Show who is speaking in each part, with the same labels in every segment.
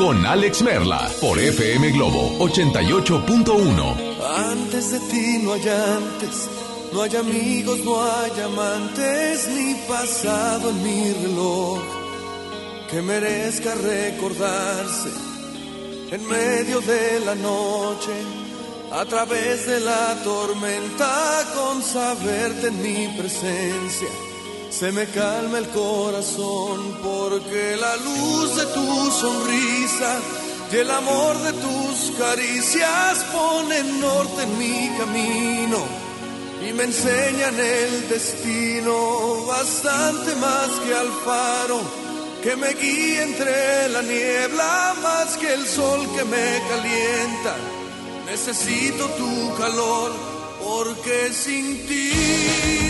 Speaker 1: con Alex Merla por FM Globo 88.1.
Speaker 2: Antes de ti no hay antes, no hay amigos, no hay amantes, ni pasado en mi reloj que merezca recordarse en medio de la noche, a través de la tormenta, con saberte en mi presencia se me calma el corazón porque la luz de tu sonrisa y el amor de tus caricias ponen norte en mi camino y me enseñan el destino bastante más que al faro que me guía entre la niebla más que el sol que me calienta. Necesito tu calor porque sin ti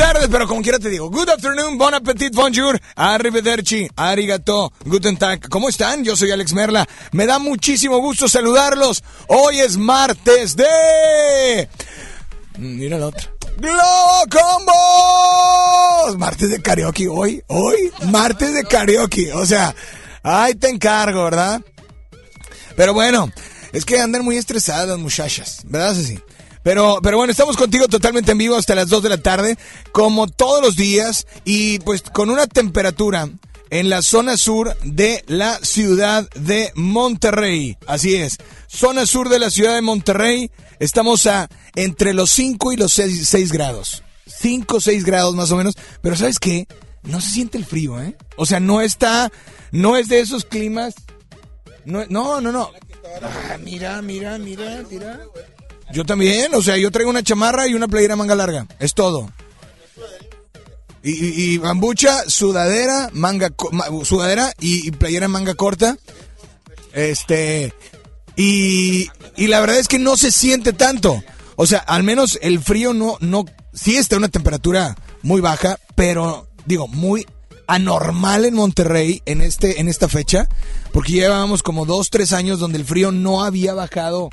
Speaker 3: Tardes, pero como quiera te digo. Good afternoon, bon appetit, bonjour, arrivederci, arigato, guten tag. ¿Cómo están? Yo soy Alex Merla. Me da muchísimo gusto saludarlos. Hoy es martes de... Mira la otra. ¡Globo Combos! Martes de karaoke hoy, hoy, martes de karaoke. O sea, ahí te encargo, ¿verdad? Pero bueno, es que andan muy estresadas muchachas, ¿verdad, Ceci? Pero, pero bueno, estamos contigo totalmente en vivo hasta las 2 de la tarde, como todos los días, y pues con una temperatura en la zona sur de la ciudad de Monterrey. Así es, zona sur de la ciudad de Monterrey, estamos a entre los 5 y los 6, grados. 5 o 6 grados más o menos, pero ¿sabes qué? No se siente el frío, ¿eh? O sea, no está, no es de esos climas no, no, no. no. Ah, mira, mira, mira, mira. Yo también, o sea, yo traigo una chamarra y una playera manga larga. Es todo. Y, y- bambucha, sudadera, manga, sudadera y, y playera manga corta. Este. Y, y la verdad es que no se siente tanto. O sea, al menos el frío no, no, sí está una temperatura muy baja, pero digo, muy anormal en Monterrey en este, en esta fecha, porque llevábamos como dos, tres años donde el frío no había bajado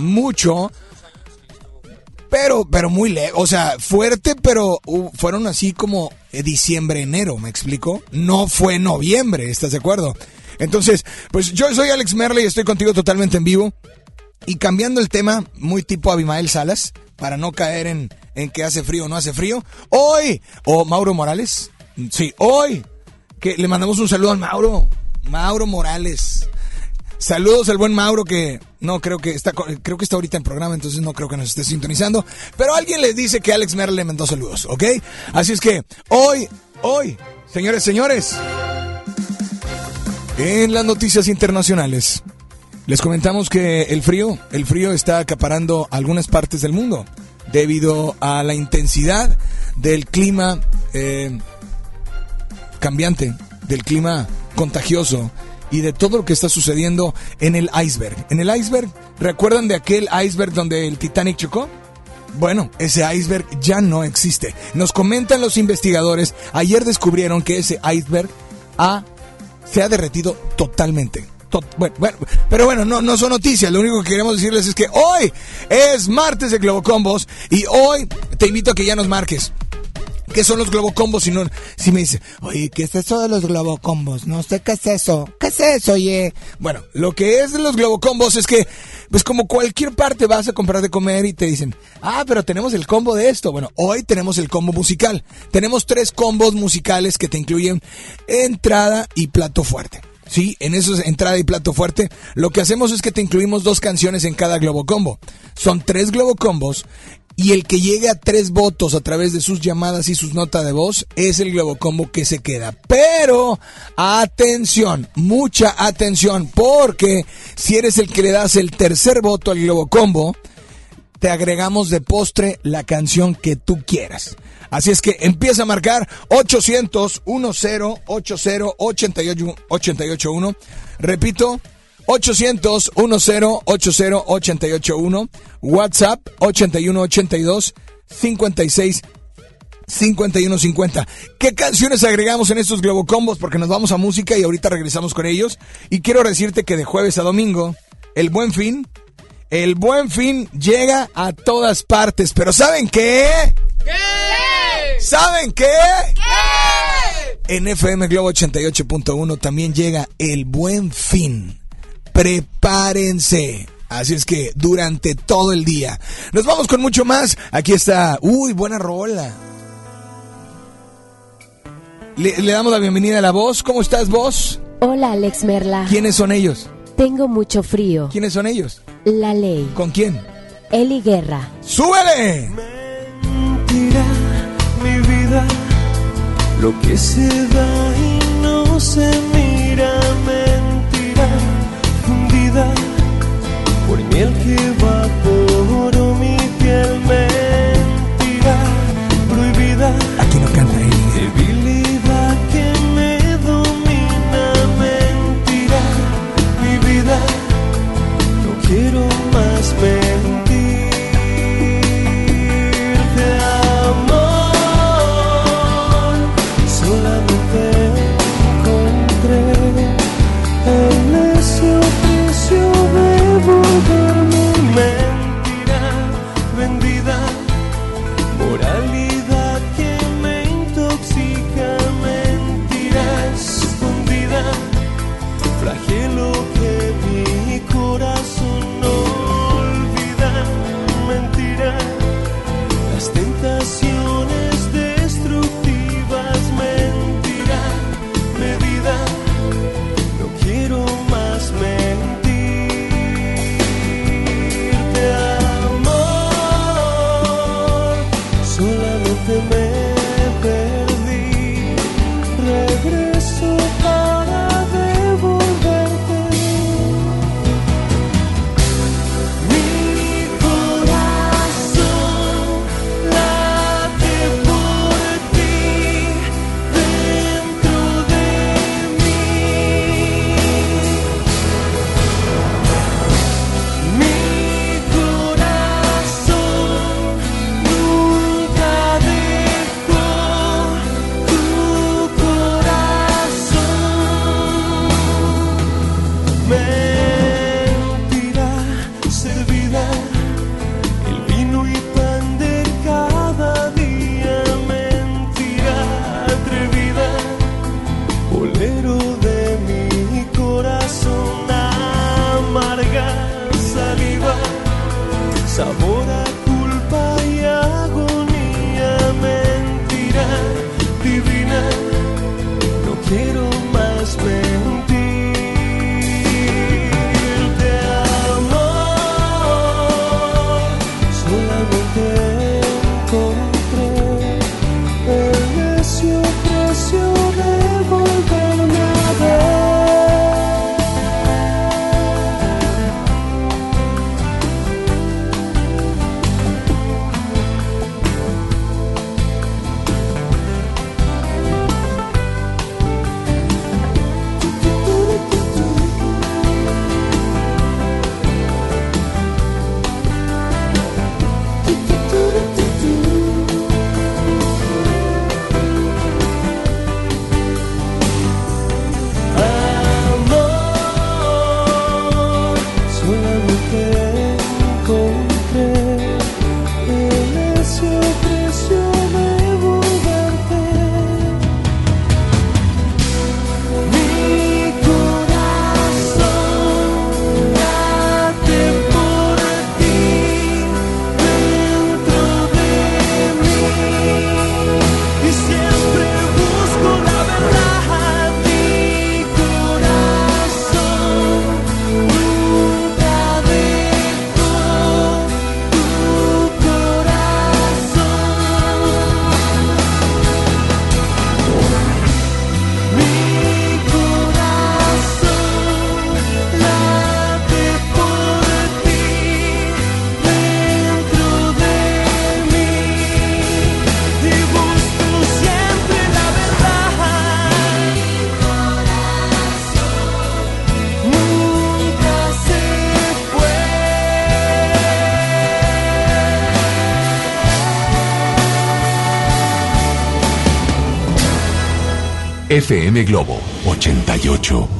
Speaker 3: mucho. Pero, pero muy lejos, o sea, fuerte, pero fueron así como diciembre, enero, ¿me explico? No fue noviembre, ¿estás de acuerdo? Entonces, pues yo soy Alex Merle y estoy contigo totalmente en vivo. Y cambiando el tema, muy tipo Abimael Salas, para no caer en, en que hace frío o no hace frío. Hoy, o Mauro Morales, sí, hoy, que le mandamos un saludo al Mauro, Mauro Morales. Saludos al buen Mauro que no creo que está creo que está ahorita en programa, entonces no creo que nos esté sintonizando, pero alguien les dice que Alex Merle le mandó saludos, ¿ok? Así es que hoy, hoy, señores, señores, en las noticias internacionales les comentamos que el frío, el frío está acaparando algunas partes del mundo debido a la intensidad del clima eh, cambiante, del clima contagioso y de todo lo que está sucediendo en el iceberg. En el iceberg, ¿recuerdan de aquel iceberg donde el Titanic chocó? Bueno, ese iceberg ya no existe. Nos comentan los investigadores, ayer descubrieron que ese iceberg ha, se ha derretido totalmente. bueno, pero bueno, no, no son noticias. Lo único que queremos decirles es que hoy es martes de Globocombos y hoy te invito a que ya nos marques. ¿Qué son los globocombos? Si, no, si me dice, oye, ¿qué es eso de los globocombos? No sé qué es eso. ¿Qué es eso, oye? Bueno, lo que es de los globocombos es que, pues como cualquier parte vas a comprar de comer y te dicen, ah, pero tenemos el combo de esto. Bueno, hoy tenemos el combo musical. Tenemos tres combos musicales que te incluyen entrada y plato fuerte. Sí, en eso es entrada y plato fuerte. Lo que hacemos es que te incluimos dos canciones en cada globocombo. Son tres globocombos y el que llegue a tres votos a través de sus llamadas y sus notas de voz es el Globocombo que se queda. Pero atención, mucha atención, porque si eres el que le das el tercer voto al Globocombo, te agregamos de postre la canción que tú quieras. Así es que empieza a marcar 800 10 80 881. Repito, 800 10 80 881 WhatsApp 8182 56 5150. ¿Qué canciones agregamos en estos Globocombos? Porque nos vamos a música y ahorita regresamos con ellos. Y quiero decirte que de jueves a domingo, el buen fin, el buen fin llega a todas partes. Pero ¿saben qué? ¿Qué? ¿Saben qué? ¿Qué? En FM Globo 88.1 también llega el buen fin prepárense. Así es que durante todo el día. Nos vamos con mucho más. Aquí está. Uy, buena rola. Le, damos la bienvenida a la voz. ¿Cómo estás, voz?
Speaker 4: Hola, Alex Merla.
Speaker 3: ¿Quiénes son ellos?
Speaker 4: Tengo mucho frío.
Speaker 3: ¿Quiénes son ellos?
Speaker 4: La ley.
Speaker 3: ¿Con quién?
Speaker 4: Eli Guerra.
Speaker 3: ¡Súbele!
Speaker 5: Mentira, mi vida, lo que se da y no se mira, por miel que evaporó mi piel
Speaker 6: FM Globo 88.1.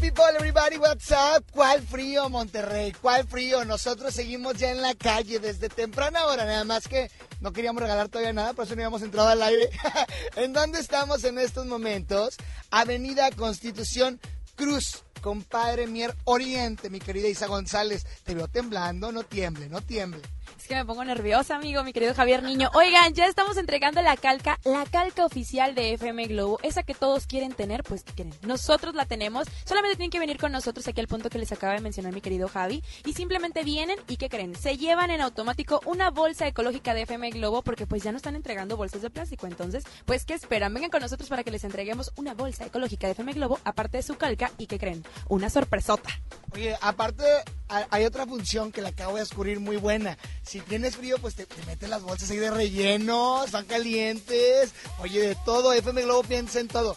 Speaker 7: People, everybody, what's up? ¿Cuál frío, Monterrey? ¿Cuál frío? Nosotros seguimos ya en la calle desde temprana hora, nada más que no queríamos regalar todavía nada, por eso no habíamos entrado al aire. ¿En dónde estamos en estos momentos? Avenida Constitución Cruz, compadre Mier Oriente, mi querida Isa González. Te veo temblando, no tiemble, no tiemble.
Speaker 8: Es que me pongo nerviosa, amigo, mi querido Javier Niño. Oigan, ya estamos entregando la calca, la calca oficial de FM Globo, esa que todos quieren tener, pues ¿qué quieren? Nosotros la tenemos. Solamente tienen que venir con nosotros aquí al punto que les acaba de mencionar mi querido Javi y simplemente vienen y ¿qué creen? Se llevan en automático una bolsa ecológica de FM Globo porque pues ya no están entregando bolsas de plástico. Entonces, pues ¿qué esperan? Vengan con nosotros para que les entreguemos una bolsa ecológica de FM Globo aparte de su calca y ¿qué creen? Una sorpresota.
Speaker 7: Oye, aparte ha- hay otra función que la acabo de descubrir muy buena. Si tienes frío, pues te, te metes las bolsas ahí de relleno, están calientes. Oye, de todo, FM Globo piensa en todo.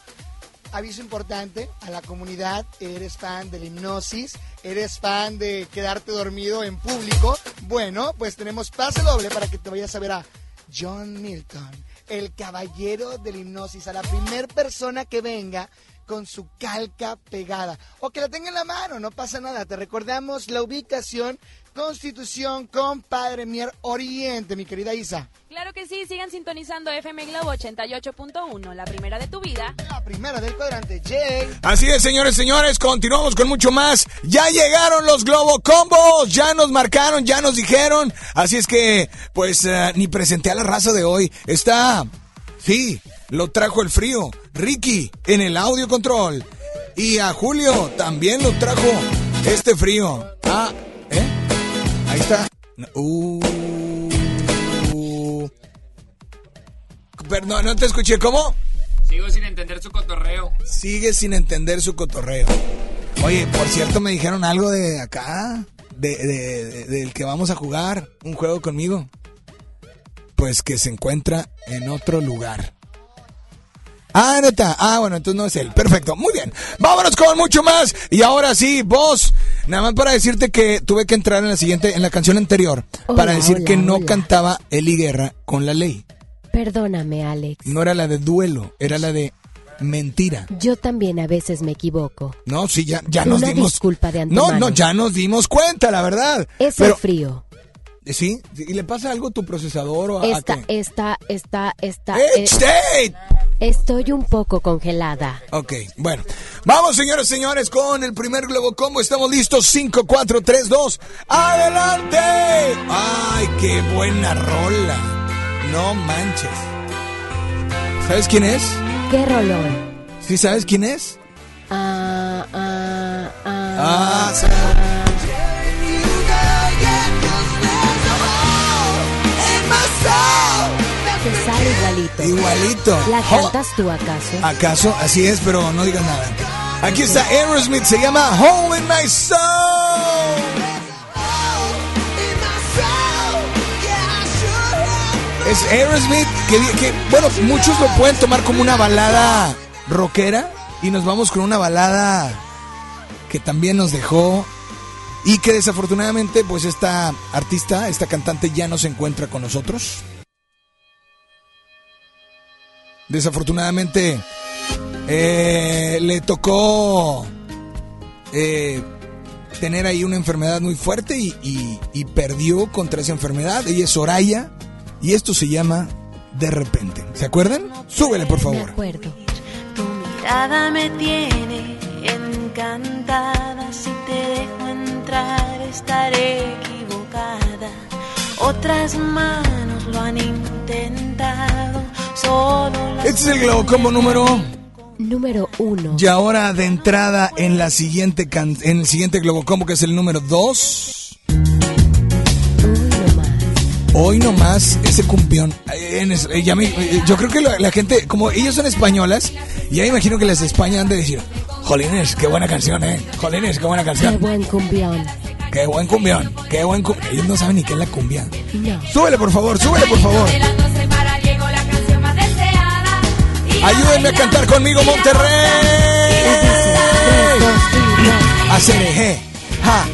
Speaker 7: Aviso importante a la comunidad, eres fan de la hipnosis, eres fan de quedarte dormido en público. Bueno, pues tenemos pase doble para que te vayas a ver a John Milton el caballero del hipnosis, a la primer persona que venga con su calca pegada o que la tenga en la mano, no pasa nada. Te recordamos la ubicación Constitución, compadre Mier Oriente, mi querida Isa.
Speaker 8: Claro que sí, sigan sintonizando FM Globo 88.1, la primera de tu vida.
Speaker 7: La primera del cuadrante, Jay.
Speaker 3: Así es, señores, señores, continuamos con mucho más. Ya llegaron los Globo Combos, ya nos marcaron, ya nos dijeron. Así es que, pues, eh, ni presenté a la raza de hoy. Está, sí, lo trajo el frío. Ricky en el audio control. Y a Julio también lo trajo este frío. Ah, ¿eh? Ahí está. Uh, perdón, no te escuché. ¿Cómo?
Speaker 9: Sigo sin entender su cotorreo.
Speaker 3: Sigue sin entender su cotorreo. Oye, por cierto, me dijeron algo de acá, de, de- de- del que vamos a jugar un juego conmigo. Pues que se encuentra en otro lugar. Ah, neta. Ah, bueno, entonces no es él. Perfecto. Muy bien. Vámonos con mucho más. Y ahora sí, vos, nada más para decirte que tuve que entrar en la siguiente, en la canción anterior,
Speaker 4: Hola,
Speaker 3: para decir
Speaker 4: hola,
Speaker 3: que no
Speaker 4: hola.
Speaker 3: cantaba Eli Guerra con la ley.
Speaker 4: Perdóname, Alex.
Speaker 3: No era la de duelo, era la de mentira.
Speaker 4: Yo también a veces me equivoco.
Speaker 3: No, sí, ya, ya nos dimos.
Speaker 4: disculpa de
Speaker 3: No,
Speaker 4: antemano.
Speaker 3: no, ya nos dimos cuenta, la verdad.
Speaker 4: Es
Speaker 3: Pero,
Speaker 4: el frío.
Speaker 3: ¿Sí? ¿Y le pasa algo a tu procesador o a, a
Speaker 4: Esta,
Speaker 3: qué?
Speaker 4: esta, esta, esta.
Speaker 3: ¡Eh,
Speaker 4: eh! Estoy un poco congelada.
Speaker 3: Ok, bueno. Vamos, señores, señores, con el primer Globo Combo. Estamos listos. 5, 4, 3, 2. ¡Adelante! ¡Ay, qué buena rola! No manches. ¿Sabes quién es?
Speaker 4: ¿Qué rolón?
Speaker 3: ¿Sí sabes quién es?
Speaker 4: Ah, ah, ah.
Speaker 3: Ah,
Speaker 4: igualito.
Speaker 3: Igualito.
Speaker 4: ¿La
Speaker 3: Oh,
Speaker 4: cantas tú acaso?
Speaker 3: ¿Acaso? Así es, pero no digas nada. Aquí está Aerosmith, se llama Home in My Soul. Es Aerosmith que, que, bueno, muchos lo pueden tomar como una balada rockera y nos vamos con una balada que también nos dejó y que desafortunadamente pues esta artista, esta cantante ya no se encuentra con nosotros. Desafortunadamente eh, le tocó eh, tener ahí una enfermedad muy fuerte y, y- y perdió contra esa enfermedad. Ella es Soraya y esto se llama De repente. ¿Se acuerdan? Súbele por
Speaker 4: Me
Speaker 3: favor.
Speaker 4: acuerdo.
Speaker 10: Tu mirada me tiene encantada. Si te dejo entrar, estaré equivocada. Otras manos lo han intentado.
Speaker 3: Este es el Globo Combo número.
Speaker 4: Número uno.
Speaker 3: Y ahora de entrada en la siguiente can- en el siguiente Globo Combo que es el número 2.
Speaker 4: Uy, no más.
Speaker 3: Hoy nomás ese cumbión. eh, en es- eh, ya me- eh, yo creo que la, la gente, como ellos son españolas, ya imagino que las de España han de decir, Jolines, qué buena canción, eh. Jolines, qué buena
Speaker 4: Qué
Speaker 3: canción.
Speaker 4: buen cumbión.
Speaker 3: Qué buen cumbión, qué buen cumbión. Ellos no saben ni qué es la cumbia.
Speaker 4: No.
Speaker 3: Súbele, por favor, súbele, por favor. Ayúdenme a cantar conmigo, Monterrey. Hacer ja,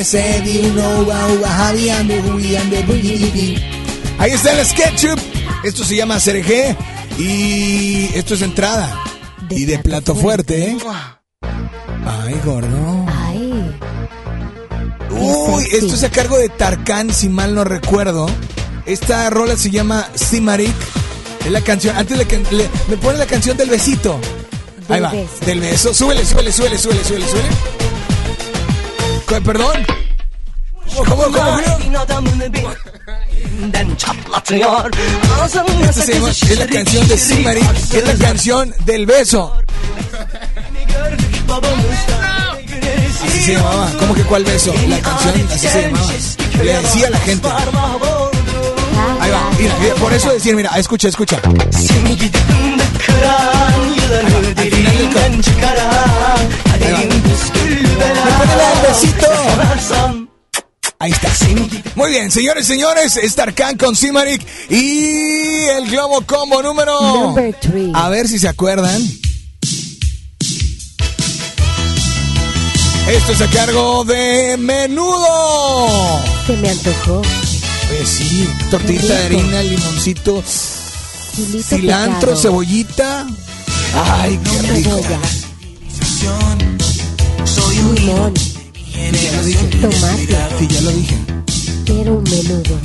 Speaker 3: ese uva, javi, ande, bui, ande, bui, di, di. Ahí está el SketchUp. Esto se llama eje y esto es entrada.
Speaker 4: De
Speaker 3: y de
Speaker 4: plato
Speaker 3: plato fuerte, ¿eh? Ay, gordo.
Speaker 4: Ay.
Speaker 3: Uy, esto es a cargo de Tarkan, si mal no recuerdo. Esta rola se llama Simarik. Es la canción. Antes le, can- le- me pone la canción del besito. Ahí va.
Speaker 4: beso.
Speaker 3: Del beso. Súbele, súbele, súbele, súbele, súbele, súbele. Perdón. ¿Cómo, cómo, cómo, Julio? Esta se llama- es la canción de Simarik. Es la canción del beso. Así se llamaba. ¿Cómo que cuál beso? La canción así se llamaba. Le decía a la gente. Ahí va, mira, mira, por eso decir, mira, escucha, escucha. Ahí. Ahí está. Muy bien, señores, señores, es Tarkan con Simarik y el Globo Combo número. A ver si se acuerdan. Esto es a cargo de Menudo.
Speaker 4: Se me antojó.
Speaker 3: Oye, sí, tortillita de harina, limoncito,
Speaker 4: Chilito
Speaker 3: cilantro,
Speaker 4: picado,
Speaker 3: cebollita. Ay, qué rico.
Speaker 4: cebolla, limón,
Speaker 3: Ya lo dije.
Speaker 4: tomate.
Speaker 3: Sí, ya lo dije.
Speaker 4: Quiero un menudo.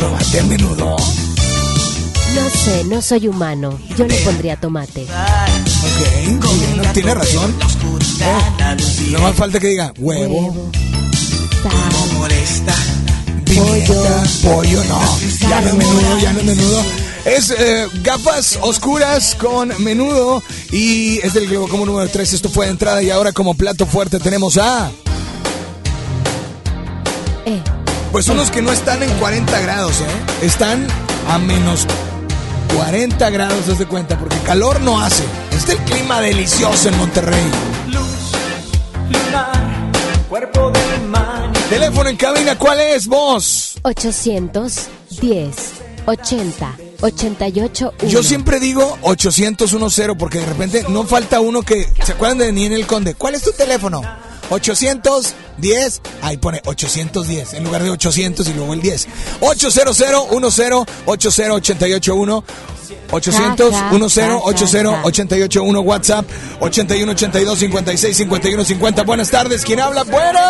Speaker 3: Tomate a menudo.
Speaker 4: No sé, no soy humano. Yo le pondría tomate.
Speaker 3: Ok, no, tiene razón. Eh, no más falta que diga huevo,
Speaker 4: Huevo, sal,
Speaker 3: pimienta, pollo, no. Ya no es menudo, ya no es menudo. Es eh, gafas oscuras con menudo y es del Globo como número 3. Esto fue de entrada y ahora como plato fuerte tenemos a...
Speaker 4: eh,
Speaker 3: Pues unos que no están en 40 grados, ¿eh? Están a menos 40 grados, haz de cuenta, porque calor no hace. Este es el clima delicioso en Monterrey. Teléfono en cabina, ¿cuál es vos?
Speaker 4: 810 80 88
Speaker 3: Yo siempre digo 800-10 porque de repente no falta uno que... ¿Se acuerdan de Niel el Conde? ¿Cuál es tu teléfono? 810, ahí pone 810 en lugar de 800 y luego el 10. 800 10 80 881 800
Speaker 4: Ja, ja,
Speaker 3: 10
Speaker 4: ja,
Speaker 3: 80
Speaker 4: ja.
Speaker 3: 881 WhatsApp 81 82 56 51 50. Buenas tardes, ¿quién habla? Bueno.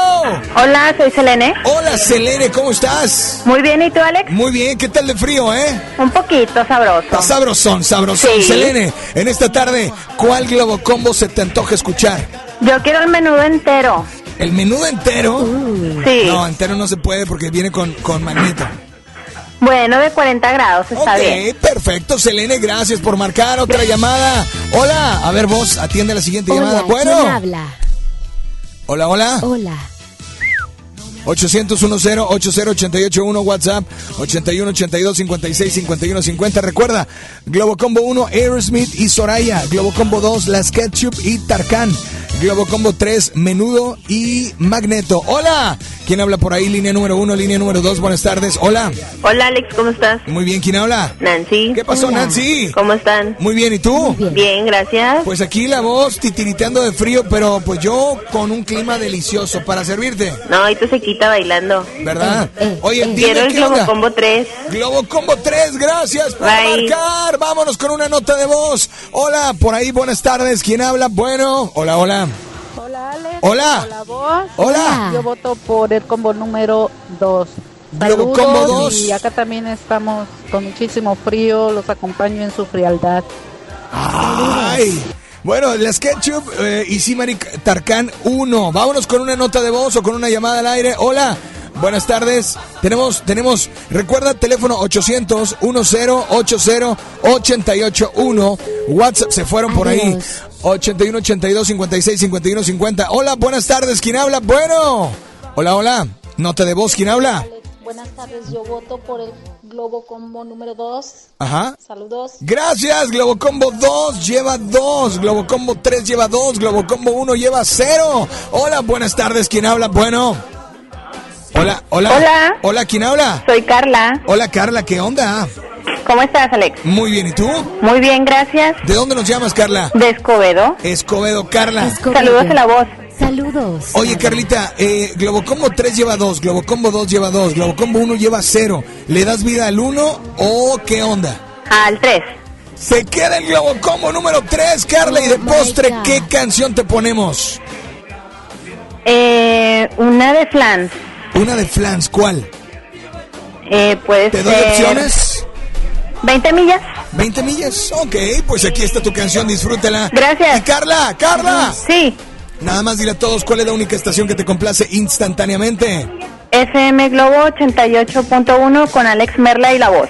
Speaker 11: Hola, soy Selene.
Speaker 3: Hola, Selene, ¿cómo estás?
Speaker 11: Muy bien, ¿y tú, Alex?
Speaker 3: Muy bien, ¿qué tal de frío, eh?
Speaker 11: Un poquito sabroso.
Speaker 3: Está sabrosón, sabrosón.
Speaker 11: Sí.
Speaker 3: Selene, en esta tarde, ¿cuál Globo Combo se te antoja escuchar?
Speaker 11: Yo quiero el menudo entero.
Speaker 3: ¿El menudo entero?
Speaker 11: Sí.
Speaker 3: No, entero no se puede porque viene con, con magneto.
Speaker 11: Bueno, de 40 grados, está
Speaker 3: ok,
Speaker 11: bien.
Speaker 3: perfecto, Selene, gracias por marcar otra llamada. Hola, a ver vos, atiende la siguiente llamada.
Speaker 4: Hola, ¿quién
Speaker 3: Bueno,
Speaker 4: habla?
Speaker 3: hola, hola.
Speaker 4: Hola.
Speaker 3: 800-10-80-881 WhatsApp 81-82-56-51-50 Recuerda, Globo Combo 1 Aerosmith y Soraya. Globo Combo 2 Las Ketchup y Tarkan. Globo Combo 3 Menudo y Magneto. Hola, ¿quién habla por ahí? Línea número 1, línea número 2, buenas tardes Hola,
Speaker 11: Hola, Alex, ¿cómo estás?
Speaker 3: muy bien, ¿quién habla?
Speaker 11: Nancy.
Speaker 3: ¿Qué pasó
Speaker 4: Hola.
Speaker 3: Nancy?
Speaker 11: ¿Cómo están?
Speaker 3: Muy bien, ¿y tú?
Speaker 4: Bien.
Speaker 11: Bien, gracias.
Speaker 3: Pues aquí la voz titiriteando de frío, pero pues yo con un clima delicioso para servirte,
Speaker 11: No, ahí te se quita bailando.
Speaker 3: ¿verdad?
Speaker 4: Eh, eh,
Speaker 3: Oye,
Speaker 4: eh.
Speaker 3: dime
Speaker 11: Quiero el
Speaker 3: qué
Speaker 11: Globo
Speaker 3: onda.
Speaker 11: Combo 3.
Speaker 3: Globo Combo 3, gracias por
Speaker 11: Bye.
Speaker 3: marcar. Vámonos con una nota de voz. Hola, por ahí, buenas tardes. ¿Quién habla? Bueno, hola, hola.
Speaker 12: Hola.
Speaker 3: Hola.
Speaker 12: Hola, vos.
Speaker 3: Hola.
Speaker 12: Yo voto por el combo número 2.
Speaker 3: Globo Combo dos.
Speaker 12: Y acá también estamos con muchísimo frío. Los acompaño en su frialdad.
Speaker 3: Ay. Bueno, las Ketchup eh, y Simarik Tarkan 1. Vámonos con una nota de voz o con una llamada al aire. Hola. Buenas tardes. Tenemos, tenemos, recuerda teléfono 800 10 80 881. WhatsApp se fueron por ahí.
Speaker 4: Adiós.
Speaker 3: 81 82 56 51 50. Hola, buenas tardes. ¿Quién habla? Bueno. Hola, hola. Nota de voz. ¿Quién habla?
Speaker 13: Buenas tardes, yo voto por el Globo Combo número 2.
Speaker 3: Ajá.
Speaker 13: Saludos.
Speaker 3: Gracias, Globocombo 2 lleva 2, Globocombo 3 lleva 2, Globocombo 1 lleva 0. Hola, buenas tardes, ¿quién habla? Bueno. Hola, hola.
Speaker 11: Hola.
Speaker 3: Hola, ¿quién habla?
Speaker 11: Soy Carla.
Speaker 3: Hola, Carla, ¿qué onda?
Speaker 11: ¿Cómo estás, Alex?
Speaker 3: Muy bien, ¿y tú?
Speaker 11: Muy bien, gracias.
Speaker 3: ¿De dónde nos llamas, Carla?
Speaker 11: De Escobedo.
Speaker 3: Escobedo, Carla.
Speaker 4: Escobedo.
Speaker 11: Saludos a la voz.
Speaker 4: Saludos.
Speaker 3: Oye, Carlita, eh, Globocombo 3 lleva 2, Globocombo 2 lleva 2, Globocombo 1 lleva 0. ¿Le das vida al 1 o qué onda?
Speaker 11: Al 3.
Speaker 3: Se queda el Globocombo número 3, Carla, y de
Speaker 4: Oh
Speaker 3: postre,
Speaker 4: God.
Speaker 3: ¿qué canción te ponemos?
Speaker 11: Eh, una de flans.
Speaker 3: Una de Flans, ¿cuál?
Speaker 11: Eh, puede
Speaker 3: ¿Te doy
Speaker 11: ser
Speaker 3: opciones?
Speaker 11: 20 millas.
Speaker 3: ¿20 millas? Ok, pues aquí está tu canción, disfrútala.
Speaker 11: Gracias.
Speaker 3: Y Carla, Carla,
Speaker 11: Sí.
Speaker 3: nada más dile a todos cuál es la única estación que te complace instantáneamente.
Speaker 11: FM Globo 88.1 con Alex Merla y la voz.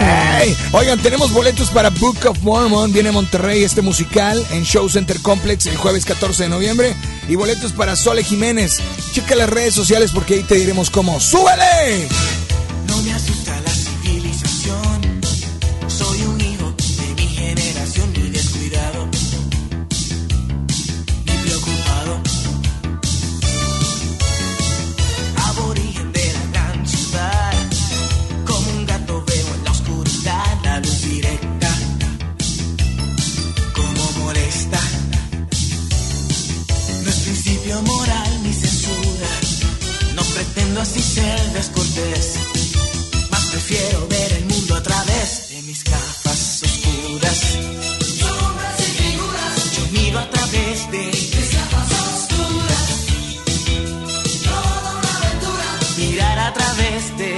Speaker 3: Hey, Oigan, tenemos boletos para Book of Mormon, viene a Monterrey este musical en Show Center Complex el jueves 14 de noviembre. Y boletos para Sole Jiménez. Checa las redes sociales porque ahí te diremos cómo. ¡Súbele!
Speaker 14: Así ser descortés.
Speaker 15: prefiero ver el mundo a través de mis gafas oscuras. Sombras y figuras. Yo miro a través de mis gafas oscuras. Toda una aventura. Mirar a través de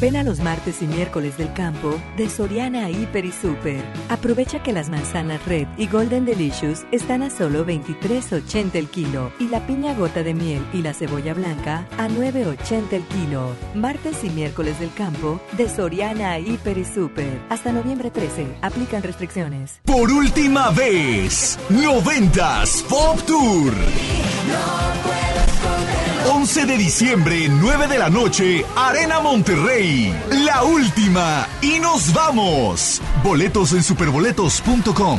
Speaker 16: Ven a los martes y miércoles del campo de Soriana Hiper y Super. Aprovecha que las manzanas Red y Golden Delicious están a solo 23.80 el kilo y la piña gota de miel y la cebolla blanca a 9.80 el kilo. Martes y miércoles del campo de Soriana Hiper y Super. Hasta noviembre 13. Aplican restricciones.
Speaker 17: Por última vez, 90s Pop Tour. 11 de diciembre, 9 de la noche, Arena Monterrey. La última. Y nos vamos. Boletos en superboletos.com.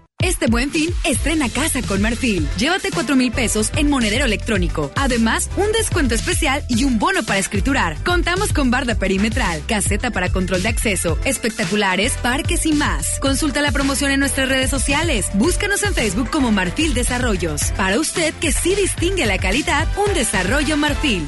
Speaker 16: Este buen fin, estrena casa con Marfil. Llévate 4 mil pesos en monedero electrónico. Además, un descuento especial y un bono para escriturar. Contamos con barda perimetral, caseta para control de acceso, espectaculares, parques y más. Consulta la promoción en nuestras redes sociales. Búscanos en Facebook como Marfil Desarrollos. Para usted que sí distingue la calidad, un desarrollo Marfil.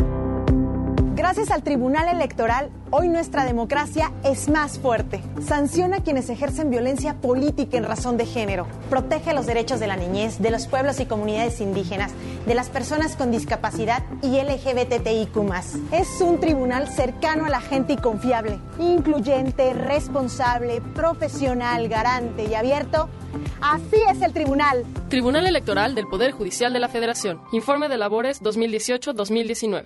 Speaker 18: Gracias al Tribunal Electoral, hoy nuestra democracia es más fuerte. Sanciona a quienes ejercen violencia política en razón de género. Protege los derechos de la niñez, de los pueblos y comunidades indígenas, de las personas con discapacidad y LGBTIQ. Es un tribunal cercano a la gente y confiable, incluyente, responsable, profesional, garante y abierto. Así es el tribunal.
Speaker 19: Tribunal Electoral del Poder Judicial de la Federación. Informe de labores 2018-2019.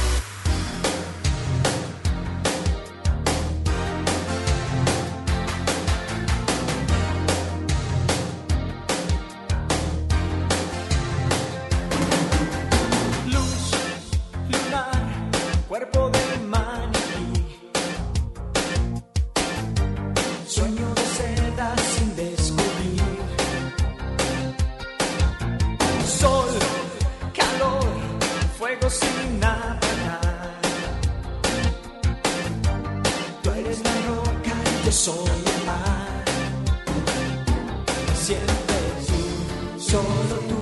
Speaker 20: Siempre tú, solo tú.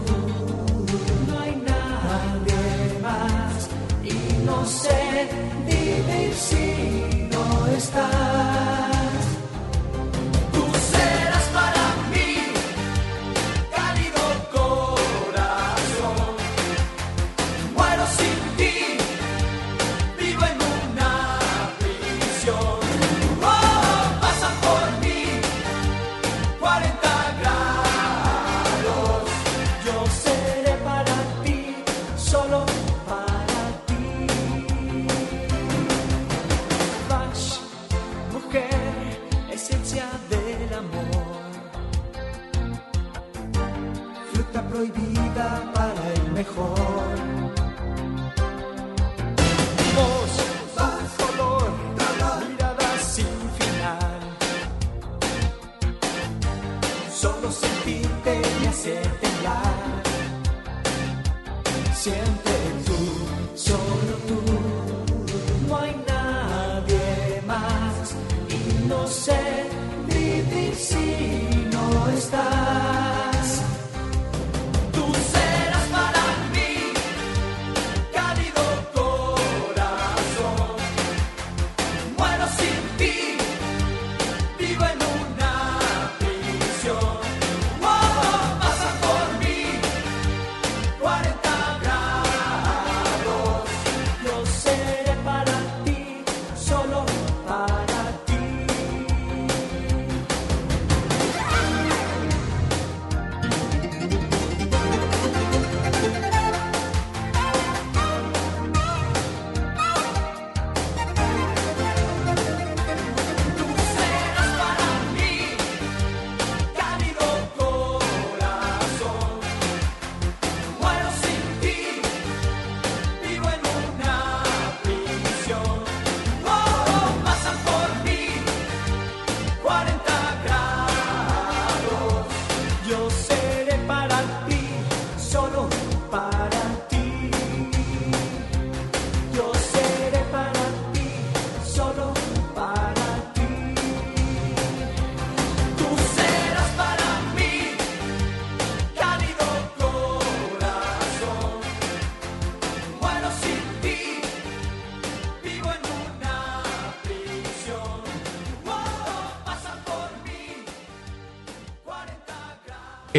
Speaker 20: No hay nadie más y no sé vivir si no estás. σε τρίτη σύνο εστάς.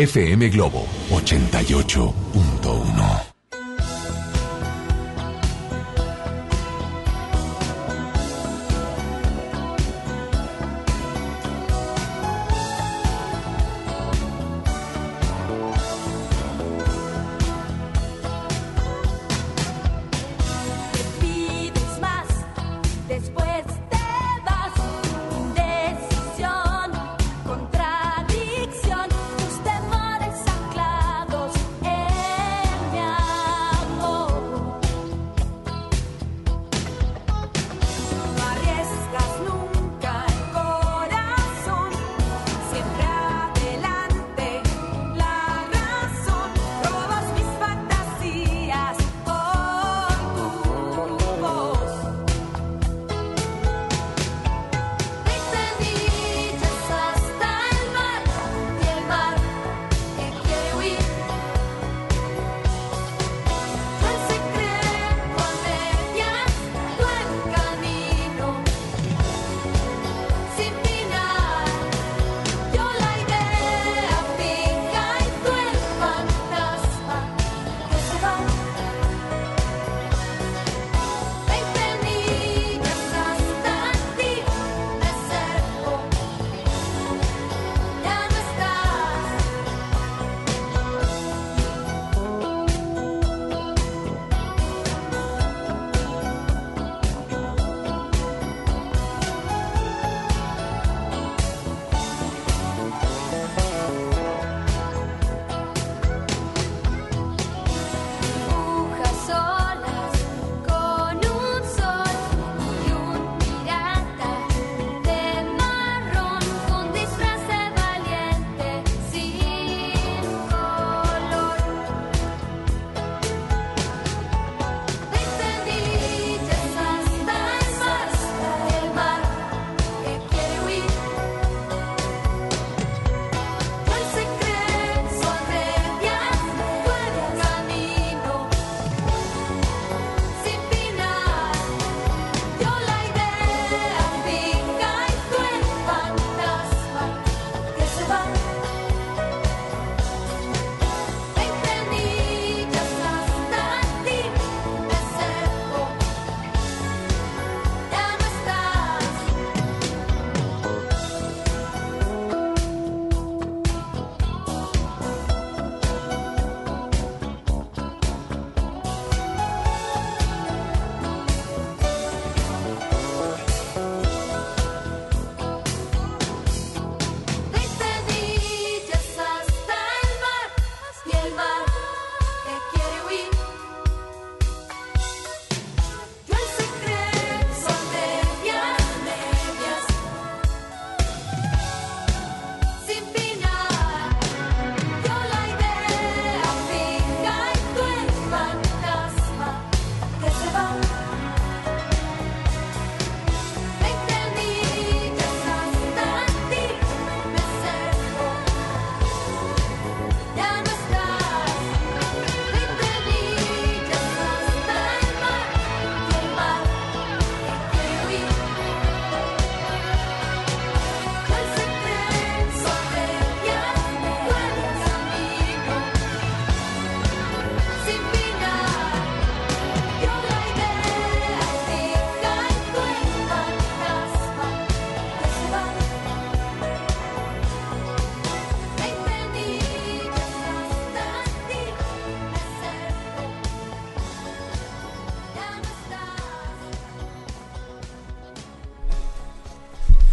Speaker 20: FM Globo
Speaker 10: 88.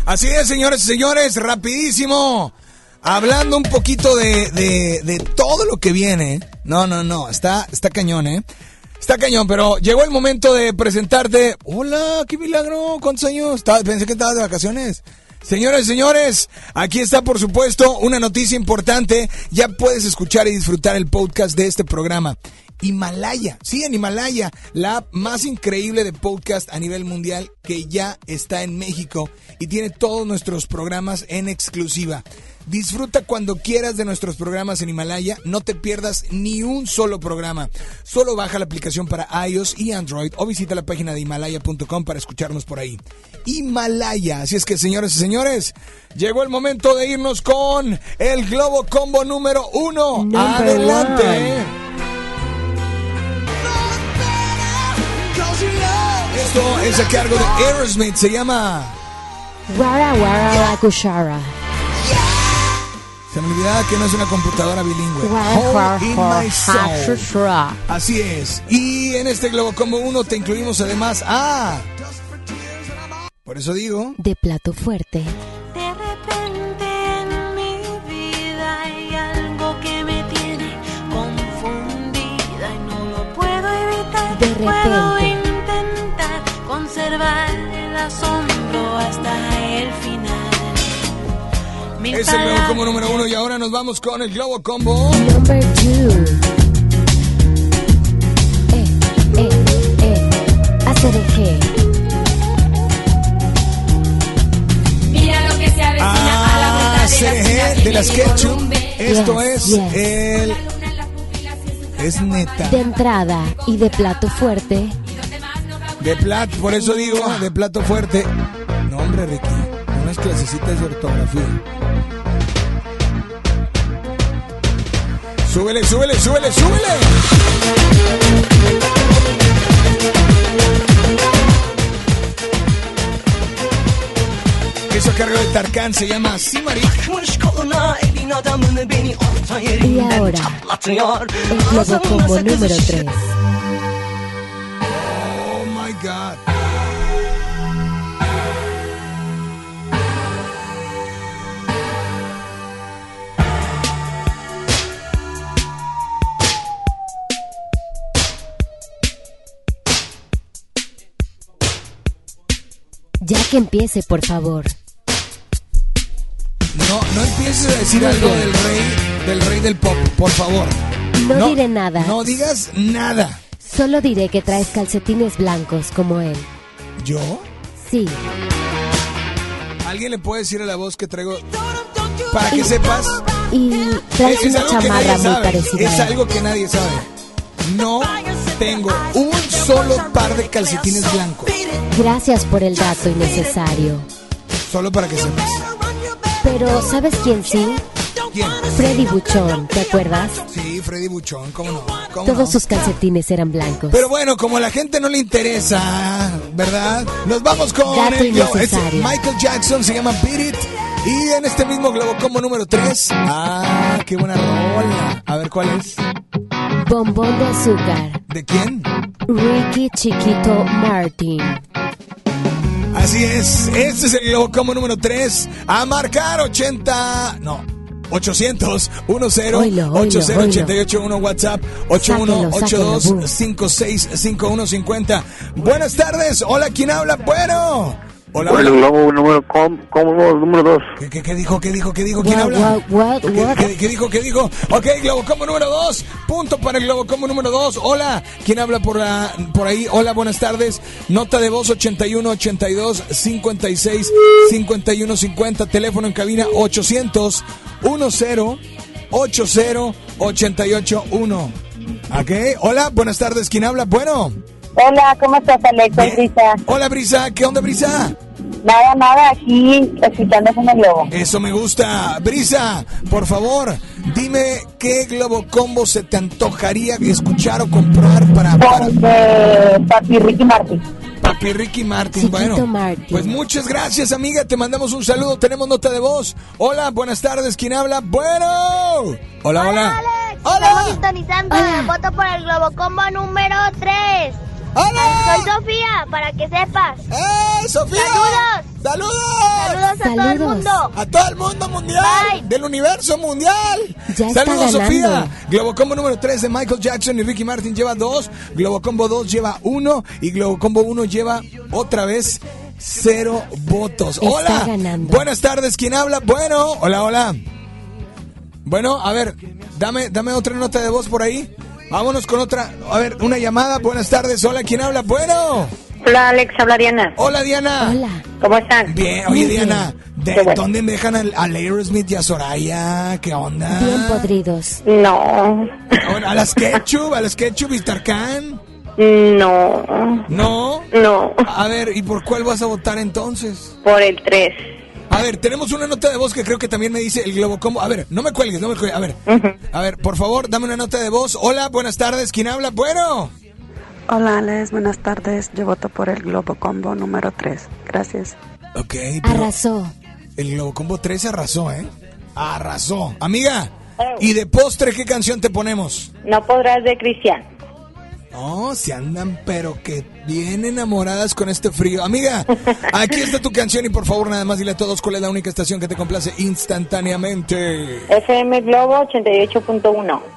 Speaker 3: Así es, señores y señores, rapidísimo. Hablando un poquito de, de, de, todo lo que viene. No, no, no, está, está cañón, ¿eh? Está cañón, pero llegó el momento de presentarte. Hola, qué milagro, ¿cuántos años? Pensé que estabas de vacaciones. Señores y señores, aquí está por supuesto una noticia importante. Ya puedes escuchar y disfrutar el podcast de este programa. Himalaya. Sí, en Himalaya, la app más increíble de podcast a nivel mundial que ya está en México y tiene todos nuestros programas en exclusiva. Disfruta cuando quieras de nuestros programas en Himalaya, no te pierdas ni un solo programa. Solo baja la aplicación para iOS y Android o visita la página de himalaya.com para escucharnos por ahí. Himalaya, así es que señores y señores, llegó el momento de irnos con el Globo Combo número uno. Adelante.
Speaker 4: one.
Speaker 3: Esto es a cargo de Aerosmith, se llama...
Speaker 4: Wara Wara la Kushara.
Speaker 3: Se me olvidaba que no es una computadora bilingüe.
Speaker 4: Wara,
Speaker 3: Hole in my soul. Así es. Y en este Globo Combo 1 te incluimos además a... Por eso digo...
Speaker 4: De plato fuerte.
Speaker 10: De repente en mi vida hay algo que me tiene confundida y no lo puedo evitar.
Speaker 4: De repente.
Speaker 10: El asombro hasta el final. Mil
Speaker 3: Es el Globo Combo número 1 y ahora nos vamos con el Globo Combo...
Speaker 4: Number two. Eh, eh, eh. ACDG.
Speaker 21: Mira lo que se avecina a la vuelta de la esquina,
Speaker 3: ACG de las Ketchup. Esto
Speaker 4: Yes,
Speaker 3: es
Speaker 4: yes.
Speaker 3: el... Es neta.
Speaker 4: De entrada y de plato fuerte.
Speaker 3: De plato, por eso digo, de plato fuerte. No, hombre, Ricky. Unas clasecitas de ortografía. Súbele, súbele, súbele, súbele. Eso a cargo de Tarkan se llama Simarik.
Speaker 4: Y ahora, el Globo Combo número 3. Ya que empiece, por favor.
Speaker 3: No, no empieces a decir
Speaker 4: Muy
Speaker 3: algo
Speaker 4: bien.
Speaker 3: del rey, del rey del pop, por favor.
Speaker 4: No, diré nada.
Speaker 3: No digas nada.
Speaker 4: Solo diré que traes calcetines blancos como él.
Speaker 3: ¿Yo?
Speaker 4: Sí.
Speaker 3: ¿Alguien le puede decir a la voz que traigo para que sepas?
Speaker 4: Y traes
Speaker 3: Es
Speaker 4: una chamarra muy
Speaker 3: sabe.
Speaker 4: parecida.
Speaker 3: Es algo que nadie sabe. No tengo un solo par de calcetines blancos.
Speaker 4: Gracias por el dato innecesario.
Speaker 3: Solo para que sepas.
Speaker 4: Pero, ¿sabes quién sí?
Speaker 3: ¿Quién?
Speaker 4: Freddy Buchón, ¿te acuerdas?
Speaker 3: Sí, Freddy Buchón, ¿cómo no? ¿Cómo
Speaker 4: Todos
Speaker 3: no?
Speaker 4: sus calcetines eran blancos.
Speaker 3: Pero bueno, como a la gente no le interesa, ¿verdad? Nos vamos con
Speaker 4: Dato
Speaker 3: el
Speaker 4: innecesario.
Speaker 3: Michael Jackson, se llama Beat It. Y en este mismo globo como número 3. Ah, qué buena rola. A ver cuál es.
Speaker 4: Bombón de azúcar.
Speaker 3: ¿De quién?
Speaker 4: Ricky Chiquito Martin.
Speaker 3: Así es, este es el globo como número 3. A marcar 80. No. 800 10
Speaker 4: Oilo, oilo,
Speaker 3: 80881 WhatsApp
Speaker 4: Sáquenlo,
Speaker 3: 8182 565150 Buenas tardes, hola, ¿quién habla? Bueno. Hola,
Speaker 22: el
Speaker 3: hola.
Speaker 22: globo número, com, como número 2.
Speaker 3: ¿Qué, qué, qué dijo? ¿Qué dijo? ¿Qué dijo? ¿Quién
Speaker 4: What,
Speaker 3: habla?
Speaker 4: what, what,
Speaker 3: ¿Qué,
Speaker 4: what?
Speaker 3: qué- qué dijo? ¿Qué dijo? Ok, Globo Combo número 2. Punto para el Globo Combo número 2. Hola, ¿quién habla por, la- por ahí? Hola, buenas tardes. Nota de voz 81 82 56 51 50. Teléfono en cabina 800 10 80 88 1. Ok, hola, buenas tardes. ¿Quién habla? Bueno.
Speaker 11: Hola, ¿cómo estás, Alex? Soy Brisa.
Speaker 3: Hola, Brisa. ¿Qué onda, Brisa?
Speaker 11: Nada, nada, aquí escuchándose en el globo.
Speaker 3: Eso me gusta. Brisa, por favor, dime qué Globo Combo se te antojaría escuchar o comprar para, para
Speaker 11: Con eh, Papi Ricky Martin.
Speaker 3: Papi Ricky Martin.
Speaker 4: Chiquito
Speaker 3: bueno,
Speaker 4: Martin.
Speaker 3: pues muchas gracias, amiga. Te mandamos un saludo. Tenemos nota de voz. Hola, buenas tardes. ¿Quién habla? Bueno. Hola, hola.
Speaker 23: Estamos sintonizando. Voto por el Globocombo número 3.
Speaker 3: ¡Hola!
Speaker 23: Soy Sofía, para que sepas.
Speaker 3: ¡Eh, Sofía!
Speaker 23: ¡Saludos!
Speaker 3: ¡Saludos!
Speaker 23: ¡Saludos a todo el mundo!
Speaker 3: A todo el mundo mundial,
Speaker 23: Bye.
Speaker 3: del universo mundial.
Speaker 4: Ya está
Speaker 3: Saludos,
Speaker 4: ganando.
Speaker 3: Sofía. Globocombo número 3 de Michael Jackson y Ricky Martin lleva 2. Globocombo 2 lleva 1. Y Globocombo 1 lleva otra vez 0 votos.
Speaker 4: Está
Speaker 3: hola.
Speaker 4: ganando.
Speaker 3: Buenas tardes. ¿Quién habla? Bueno. Hola, hola. Bueno, a ver, dame, dame otra nota de voz por ahí. Vámonos con otra. A ver, una llamada. Buenas tardes. Hola, ¿quién habla? Bueno.
Speaker 11: Hola, Alex, habla Diana.
Speaker 3: Hola, Diana.
Speaker 4: Hola.
Speaker 11: ¿Cómo están?
Speaker 3: Bien, oye, Diana. ¿de
Speaker 11: bueno.
Speaker 3: ¿Dónde dejan al- a Aerosmith y a Soraya? ¿Qué onda?
Speaker 4: Bien podridos.
Speaker 11: No.
Speaker 3: A las Ketchup, a las Ketchup y Tarkan.
Speaker 11: No.
Speaker 3: ¿No?
Speaker 11: No.
Speaker 3: A ver, ¿y por cuál vas a votar entonces?
Speaker 11: Por el 3.
Speaker 3: A ver, tenemos una nota de voz que creo que también me dice el Globo Combo. A ver, no me cuelgues, no me cuelgues. A ver, a ver, por favor, dame una nota de voz. Hola, buenas tardes. ¿Quién habla? Bueno.
Speaker 24: Hola, Alex, buenas tardes. Yo voto por el Globo Combo número 3. Gracias.
Speaker 3: Ok, pero
Speaker 4: Arrasó.
Speaker 3: el Globo Combo 13 arrasó, ¿eh? Arrasó. Amiga, ¿y de postre qué canción te ponemos?
Speaker 11: No podrás de Cristian.
Speaker 3: No, se andan, pero que bien enamoradas con este frío. Amiga, aquí está tu canción y por favor nada más dile a todos cuál es la única estación que te complace instantáneamente.
Speaker 11: FM Globo 88.1.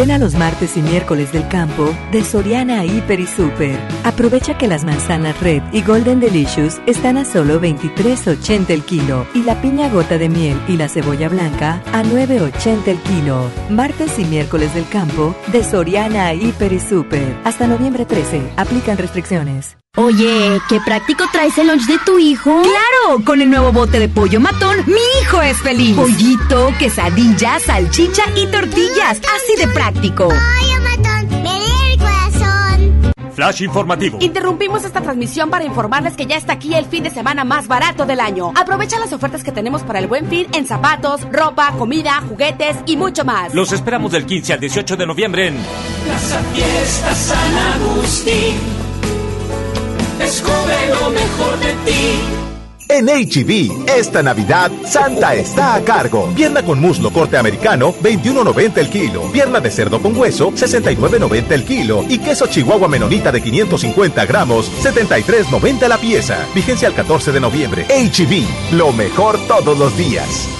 Speaker 25: Ven a los martes y miércoles del campo de Soriana Hiper y Super. Aprovecha que las manzanas Red y Golden Delicious están a solo 23.80 el kilo y la piña gota de miel y la cebolla blanca a 9.80 el kilo. Martes y miércoles del campo de Soriana Hiper y Super. Hasta noviembre 13. Aplican restricciones.
Speaker 26: Oye, qué práctico traes el lunch de tu hijo.
Speaker 16: ¡Claro! Con el nuevo bote de pollo matón, mi hijo es feliz. Pollito, quesadilla, salchicha y tortillas. Así de práctico.
Speaker 27: Pollo matón, me el corazón.
Speaker 28: Flash informativo.
Speaker 29: Interrumpimos esta transmisión para informarles que ya está aquí el fin de semana más barato del año. Aprovecha las ofertas que tenemos para el buen fin en zapatos, ropa, comida, juguetes y mucho más.
Speaker 28: Los esperamos del 15 al 18 de noviembre en
Speaker 30: Plaza Fiesta San Agustín. Descubre lo mejor de ti.
Speaker 31: En HB, esta Navidad, Santa está a cargo. Pierna con muslo corte americano, 21.90 el kilo. Pierna de cerdo con hueso, 69.90 el kilo. Y queso chihuahua menonita de 550 gramos, 73.90 la pieza. Vigencia al 14 de noviembre. HB, lo mejor todos los días.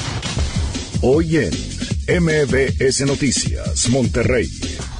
Speaker 32: Hoy en MBS Noticias, Monterrey.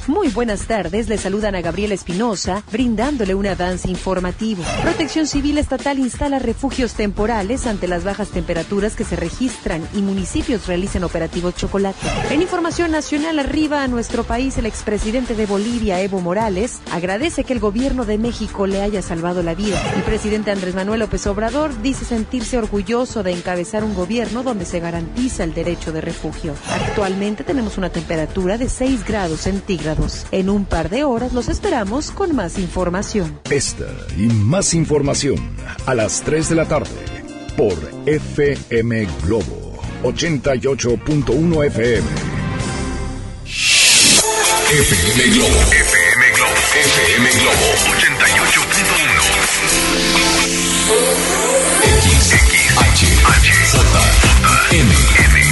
Speaker 33: Muy buenas tardes, le saludan a Gabriela Espinosa, brindándole un avance informativo. Protección Civil Estatal instala refugios temporales ante las bajas temperaturas que se registran y municipios realizan operativos chocolate. En información nacional arriba a nuestro país, el expresidente de Bolivia, Evo Morales, agradece que el gobierno de México le haya salvado la vida. El presidente Andrés Manuel López Obrador dice sentirse orgulloso de encabezar un gobierno donde se garantiza el derecho de refugio. Actualmente tenemos una temperatura de 6 grados centígrados. En un par de horas los esperamos con más información.
Speaker 32: Esta y más información a las 3 de la tarde por FM Globo
Speaker 34: 88.1 FM.
Speaker 20: FM Globo, FM Globo, FM Globo 88.1. X, M.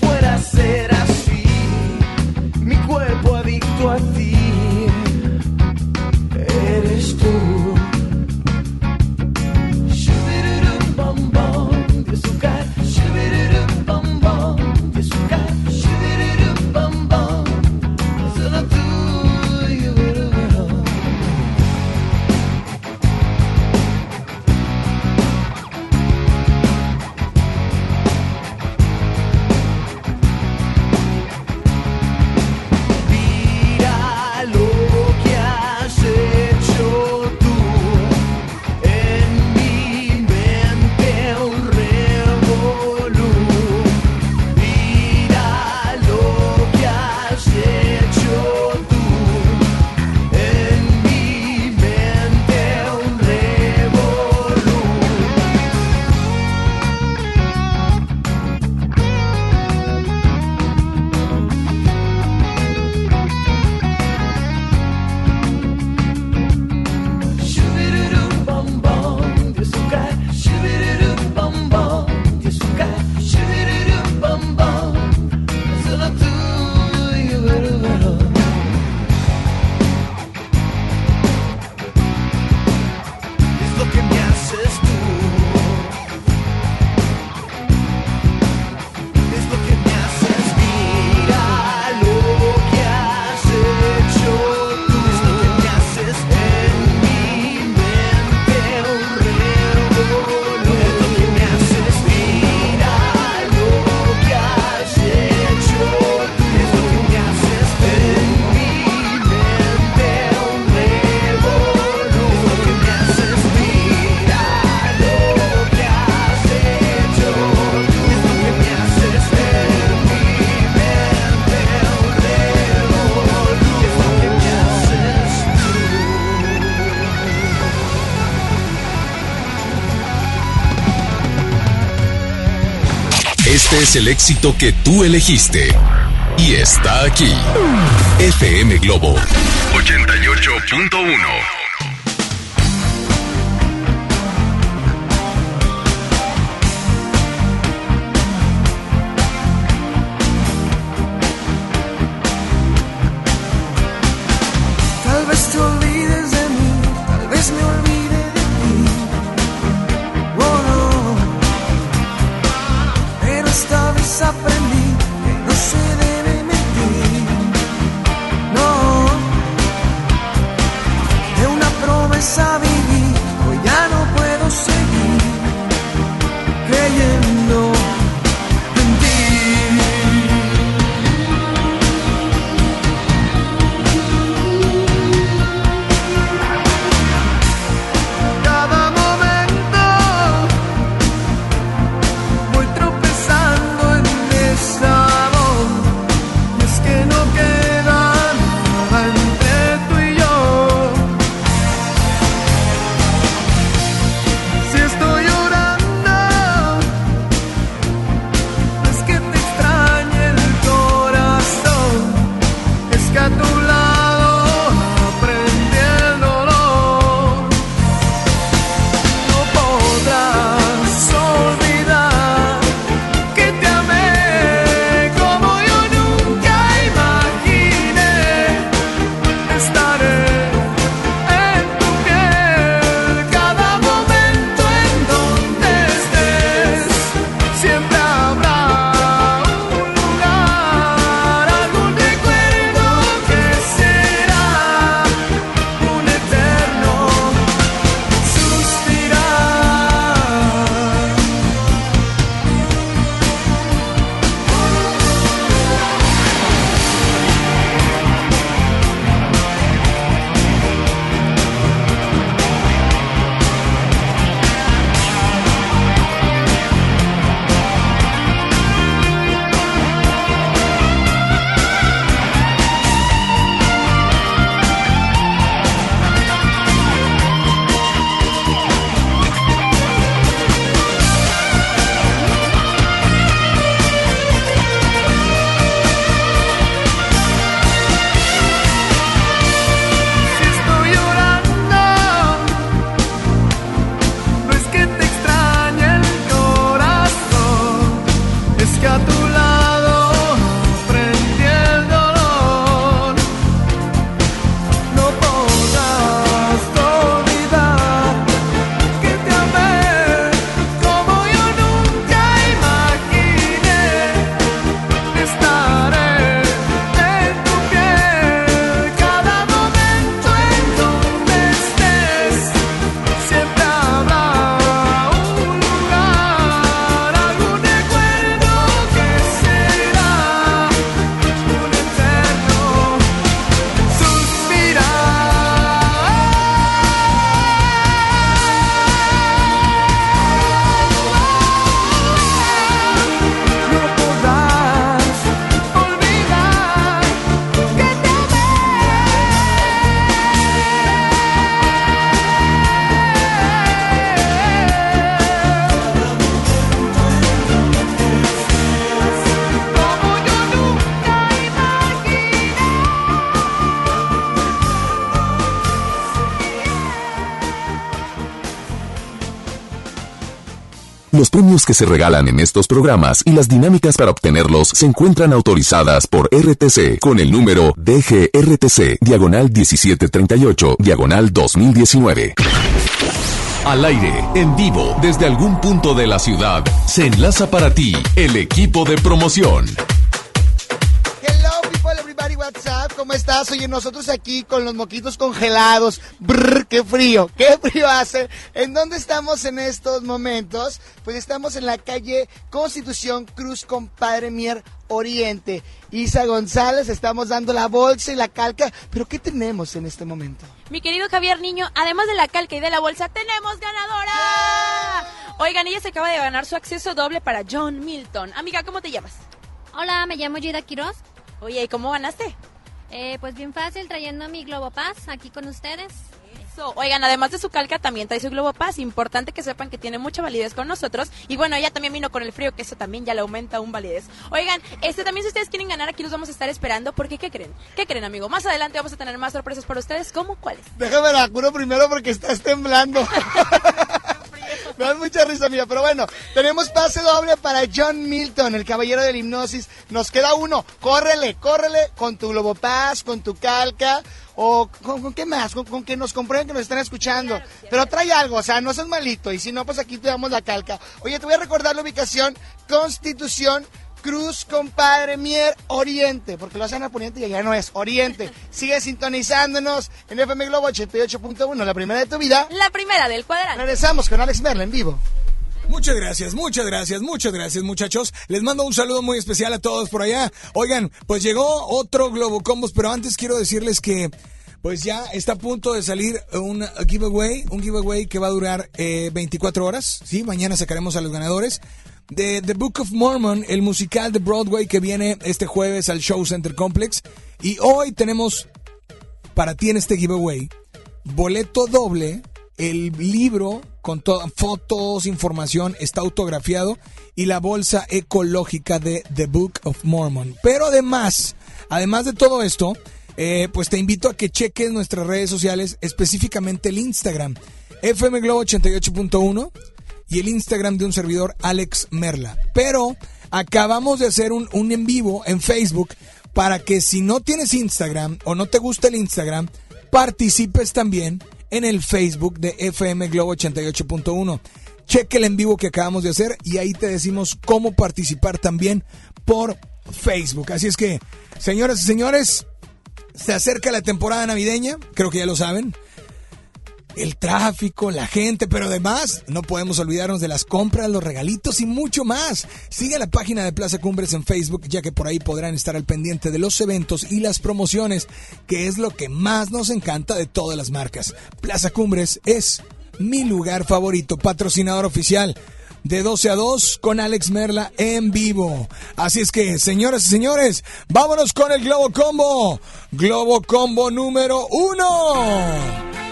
Speaker 14: fuera es
Speaker 2: el éxito que tú elegiste. Y está aquí. FM Globo 88.1. premios que se regalan en estos programas y las dinámicas para obtenerlos se encuentran autorizadas por RTC con el número DGRTC, diagonal 1738, diagonal 2019. Al aire, en vivo, desde algún punto de la ciudad, se enlaza para ti el equipo de promoción.
Speaker 7: Hello people, everybody, what's up? ¿Cómo estás? Oye, nosotros aquí con los moquitos congelados. Brr, qué frío, qué frío hace. ¿En dónde estamos en estos momentos? Pues estamos en la calle Constitución Cruz con Padre Mier Oriente. Isa González, estamos dando la bolsa y la calca. Pero ¿qué tenemos en este momento?
Speaker 8: Mi querido Javier Niño, además de la calca y de la bolsa, tenemos ganadora. Oigan, ella se acaba de ganar su acceso doble para John Milton. Amiga, ¿cómo te llamas?
Speaker 35: Hola, me llamo Gida Quiroz.
Speaker 8: Oye, ¿y cómo ganaste?
Speaker 35: Eh, pues bien fácil, trayendo mi Globo Paz aquí con ustedes.
Speaker 8: Oigan, además de su calca, también trae su Globo Paz. Importante que sepan que tiene mucha validez con nosotros. Y bueno, ella también vino con el frío, que eso también ya le aumenta un validez. Oigan, este también si ustedes quieren ganar, aquí los vamos a estar esperando. Porque, ¿qué creen? ¿Qué creen, amigo? Más adelante vamos a tener más sorpresas para ustedes. ¿Cómo? ¿Cuáles?
Speaker 7: Déjame la curo primero porque estás temblando. Me da mucha risa mía, pero bueno, tenemos pase doble para John Milton, el caballero de la hipnosis. Nos queda uno, córrele, córrele con tu Globopaz, con tu calca, o con, qué más, con, que nos comprueben que nos están escuchando. Pero trae algo, o sea, no seas malito, y si no, pues aquí te damos la calca. Oye, te voy a recordar la ubicación, Constitución Cruz, compadre Mier, Oriente, porque lo hacen a Poniente y allá no es, Oriente. Sigue sintonizándonos en FM Globo 88.1, la primera de tu vida.
Speaker 8: La primera del cuadrante.
Speaker 7: Regresamos con Alex Merla en vivo.
Speaker 3: Muchas gracias, muchas gracias, muchas gracias muchachos. Les mando un saludo muy especial a todos por allá. Oigan, pues llegó otro Globo Combos, pero antes quiero decirles que pues ya está a punto de salir un giveaway, un giveaway que va a durar 24 eh, horas. Sí, mañana sacaremos a los ganadores de The Book of Mormon, el musical de Broadway que viene este jueves al Show Center Complex. Y hoy tenemos para ti en este giveaway boleto doble, el libro con fotos, información, está autografiado y la bolsa ecológica de The Book of Mormon. Pero además, además de todo esto, eh, pues te invito a que cheques nuestras redes sociales, específicamente el Instagram, FM Globo 88.1 y el Instagram de un servidor Alex Merla. Pero acabamos de hacer un, un en vivo en Facebook para que si no tienes Instagram o no te gusta el Instagram, participes también en el Facebook de FM Globo 88.1. Cheque el en vivo que acabamos de hacer y ahí te decimos cómo participar también por Facebook. Así es que, señoras y señores, se acerca la temporada navideña, creo que ya lo saben el tráfico, la gente, pero además no podemos olvidarnos de las compras, los regalitos y mucho más. Sigue la página de Plaza Cumbres en Facebook, ya que por ahí podrán estar al pendiente de los eventos y las promociones, que es lo que más nos encanta de todas las marcas. Plaza Cumbres es mi lugar favorito, patrocinador oficial de 12 a 2 con Alex Merla en vivo. Así es que, señoras y señores, vámonos con el Globo Combo. Globo Combo número uno.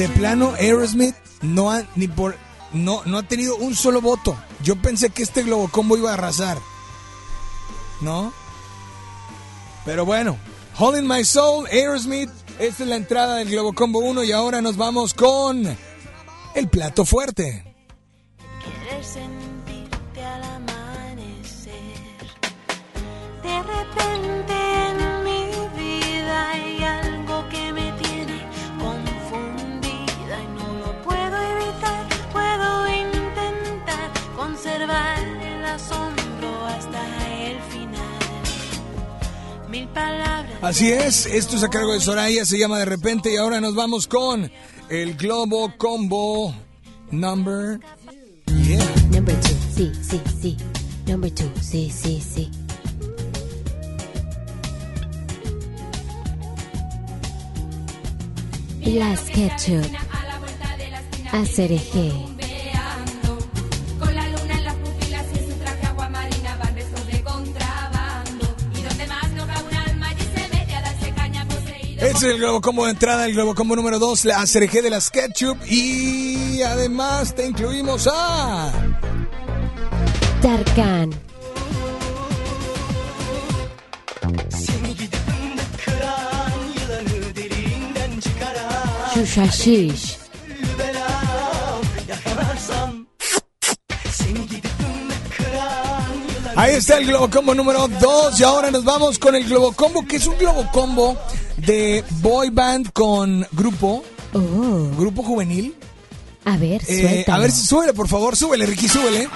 Speaker 3: De plano Aerosmith no ha ni por no no ha tenido un solo voto. Yo pensé que este Globo Combo iba a arrasar. ¿No? Pero bueno, Holding My Soul, Aerosmith, esta es la entrada del Globo Combo 1 y ahora nos vamos con el plato fuerte. Así es, esto es a cargo de Soraya, se llama De repente y ahora nos vamos con el Globo Combo Number...
Speaker 4: Yeah. Number two, sí, sí, sí. Number two, sí, sí, sí. Las Ketchup. Acereje.
Speaker 3: Es el Globo Combo de entrada, el Globo Combo número 2, la ACRG de la SketchUp y además te incluimos a...
Speaker 4: Tarkan. Shushashish.
Speaker 3: Ahí está el Globo Combo número 2 y ahora nos vamos con el Globo Combo, que es un Globo Combo de boy band con grupo. Oh. Grupo juvenil.
Speaker 4: A ver,
Speaker 3: eh, A ver, súbele, por favor, súbele, Ricky, súbele.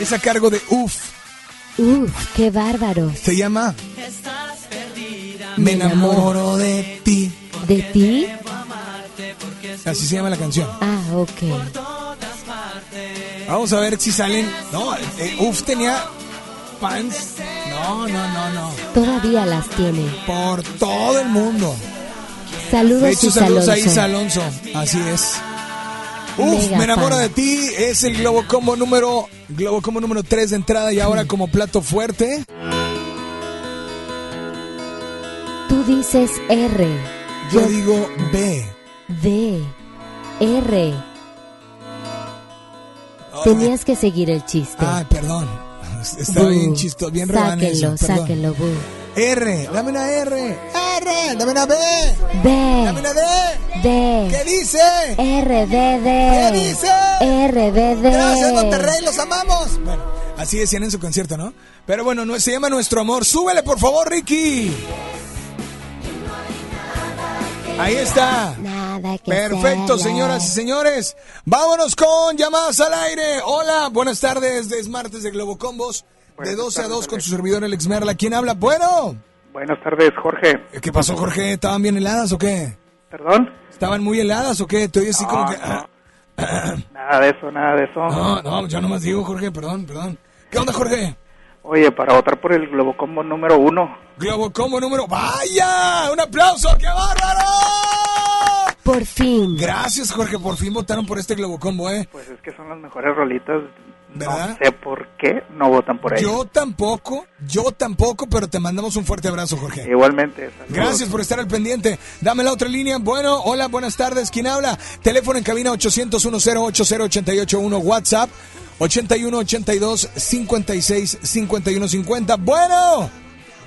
Speaker 3: Es a cargo de UF.
Speaker 4: Uf, qué bárbaro.
Speaker 3: Se llama Me enamoro de ti.
Speaker 4: ¿De ti?
Speaker 3: Así se llama la canción.
Speaker 4: Ah, ok.
Speaker 3: Vamos a ver si salen. No, eh, Uf tenía fans. No, no, no, no.
Speaker 4: Todavía las tiene.
Speaker 3: Por todo el mundo.
Speaker 4: Saludos,
Speaker 3: hecho, saludos a. Isa Alonso. Así es. Uf,
Speaker 4: Mega
Speaker 3: me enamoro de ti. Es el Globo Combo número Globo Combo número 3 de entrada y ahora como plato fuerte.
Speaker 4: Tú dices R.
Speaker 3: Yo digo B.
Speaker 4: D. R. Tenías que seguir el chiste.
Speaker 3: Ay, perdón. Está bien chistoso, bien
Speaker 4: Sáquenlo,
Speaker 3: eso,
Speaker 4: sáquenlo.
Speaker 3: R, dame una R. R, dame una B.
Speaker 4: D.
Speaker 3: Dame una D.
Speaker 4: D.
Speaker 3: ¿Qué dice?
Speaker 4: R, D, D.
Speaker 3: ¿Qué dice?
Speaker 4: R, D, D.
Speaker 3: Gracias, Monterrey, los amamos. Bueno, así decían en su concierto, ¿no? Pero bueno, no, se llama Nuestro Amor. Súbele, por favor, Ricky. Ahí está.
Speaker 4: Nada que
Speaker 3: Perfecto,
Speaker 4: hacerle.
Speaker 3: señoras y señores. Vámonos con llamadas al aire. Hola, buenas tardes. Es martes de Globo Combos. De 12 a 2 con su servidor, el Merla. ¿Quién habla? Bueno.
Speaker 35: Buenas tardes, Jorge.
Speaker 3: ¿Qué pasó, Jorge? ¿Estaban bien heladas o qué?
Speaker 35: ¿Perdón?
Speaker 3: ¿Estaban muy heladas o qué? Oí así como que... ah,
Speaker 35: Nada de eso, nada de eso.
Speaker 3: No, no, yo nomás digo, Jorge, perdón, perdón. ¿Qué onda, Jorge?
Speaker 35: Oye, para votar por el Globocombo número uno.
Speaker 3: Globo Combo número... ¡Vaya! ¡Un aplauso! ¡Qué bárbaro!
Speaker 4: Por fin.
Speaker 3: Gracias, Jorge. Por fin votaron por este Globo Combo, ¿eh?
Speaker 35: Pues es que son las mejores rolitas.
Speaker 3: ¿Verdad?
Speaker 35: No sé por qué no votan por ellas.
Speaker 3: Yo tampoco, yo tampoco, pero te mandamos un fuerte abrazo, Jorge.
Speaker 35: Igualmente. saludos.
Speaker 3: Gracias por estar al pendiente. Dame la otra línea. Bueno, hola, buenas tardes. ¿Quién habla? Teléfono en cabina 800 10 80881 WhatsApp 81 82 56 51 50. Bueno.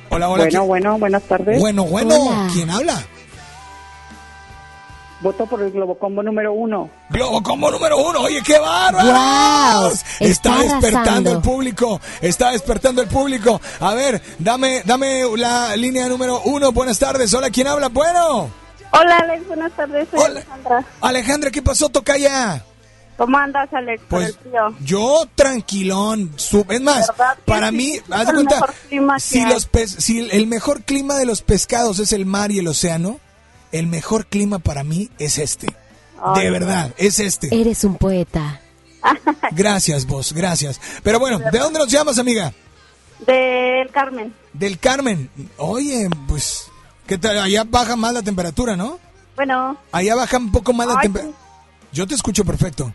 Speaker 3: Hola, hola.
Speaker 24: Bueno,
Speaker 3: ¿quién-
Speaker 24: bueno, buenas tardes.
Speaker 3: Bueno, bueno.
Speaker 24: Hola.
Speaker 3: ¿Quién habla?
Speaker 24: Voto por el Globocombo número uno.
Speaker 3: Globo Combo número uno. Oye, qué bárbaro.
Speaker 24: Guau,
Speaker 3: Está,
Speaker 24: está
Speaker 3: despertando el público. Está despertando el público. A ver, dame, dame la línea número uno. Buenas tardes. Hola, ¿quién habla? Bueno.
Speaker 11: Hola Alex, buenas tardes, soy Alejandra.
Speaker 3: Alejandra, ¿qué pasó? Toca ya.
Speaker 11: ¿Cómo andas Alex
Speaker 3: Pues yo tranquilón. su- es más,
Speaker 11: ¿Verdad que
Speaker 3: para
Speaker 11: sí?
Speaker 3: mí, haz de cuenta,
Speaker 11: mejor clima que
Speaker 3: si los pez, si el mejor clima de los pescados es el mar y el océano, el mejor clima para mí es este. de verdad, es este.
Speaker 4: Eres un poeta.
Speaker 3: Gracias, vos, gracias. Pero bueno, ¿de dónde nos llamas, amiga?
Speaker 11: Del Carmen.
Speaker 3: Del Carmen. Oye, pues, ¿qué tal? Allá baja más la temperatura, ¿no?
Speaker 11: Bueno.
Speaker 3: Allá baja un poco más la temperatura. Yo te escucho perfecto.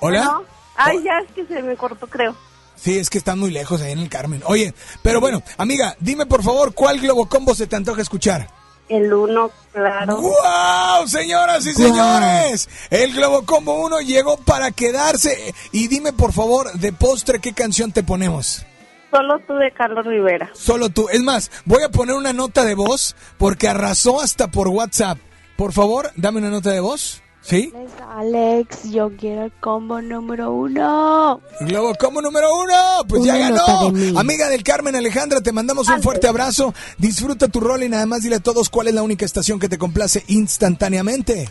Speaker 3: ¿Hola?
Speaker 11: bueno. Ay, ya es que se me cortó, creo.
Speaker 3: Sí, es que están muy lejos ahí en el Carmen. Oye, pero bueno, amiga, dime por favor, ¿cuál Globo Combo se te antoja escuchar?
Speaker 11: El uno, claro.
Speaker 3: ¡Wow! Señoras y señores, el Globo Combo 1 llegó para quedarse. Y dime por favor, de postre, ¿qué canción te ponemos?
Speaker 11: Solo tú de Carlos Rivera.
Speaker 3: Solo tú. Es más, voy a poner una nota de voz porque arrasó hasta por WhatsApp. Por favor, dame una nota de voz. ¿Sí?
Speaker 11: Alex, yo quiero el combo número uno.
Speaker 3: Globo Combo número uno, pues
Speaker 11: Una
Speaker 3: ya ganó.
Speaker 11: de.
Speaker 3: Amiga del Carmen Alejandra, te mandamos un fuerte abrazo. Disfruta tu rol y nada más dile a todos cuál es la única estación que te complace instantáneamente.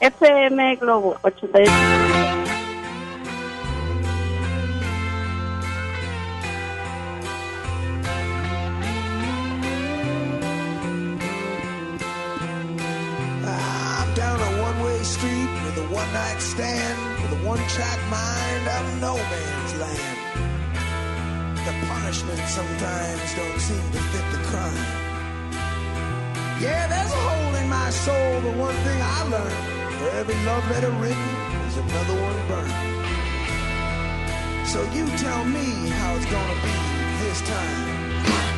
Speaker 11: FM Globo 88.
Speaker 14: One-night stand with a one-track mind out of no man's land. The punishment sometimes don't seem to fit the crime. Yeah, there's a hole in my soul, but one thing I learned: for every love letter written, there's another one burned. So you tell me how it's gonna be this time.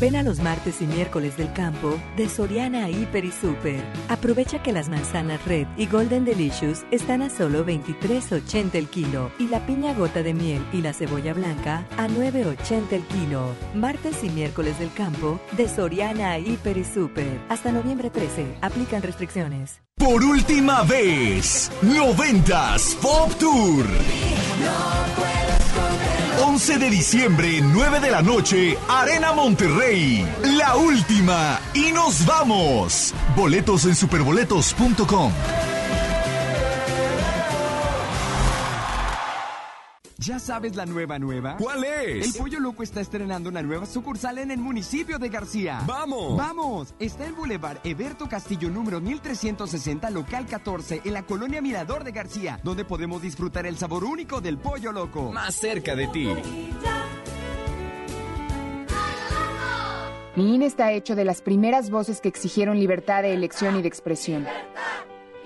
Speaker 36: Ven a los martes y miércoles del campo de Soriana Hiper y Super. Aprovecha que las manzanas Red y Golden Delicious están a solo 23.80 el kilo y la piña gota de miel y la cebolla blanca a 9.80 el kilo. Martes y miércoles del campo de Soriana Hiper y Super. Hasta noviembre 13. Aplican restricciones.
Speaker 17: Por última vez, 90s Pop Tour. 11 de diciembre, 9 de la noche, Arena Monterrey. La última. Y nos vamos. Boletos en superboletos.com.
Speaker 37: ¿Ya sabes la nueva nueva?
Speaker 17: ¿Cuál es?
Speaker 37: El Pollo Loco está estrenando una nueva sucursal en el municipio de García.
Speaker 17: ¡Vamos!
Speaker 37: ¡Vamos! Está en Boulevard Eberto Castillo número 1360, local 14, en la colonia Mirador de García, donde podemos disfrutar el sabor único del Pollo Loco.
Speaker 17: Más cerca de ti.
Speaker 38: Mi INE está hecho de las primeras voces que exigieron libertad de elección y de expresión.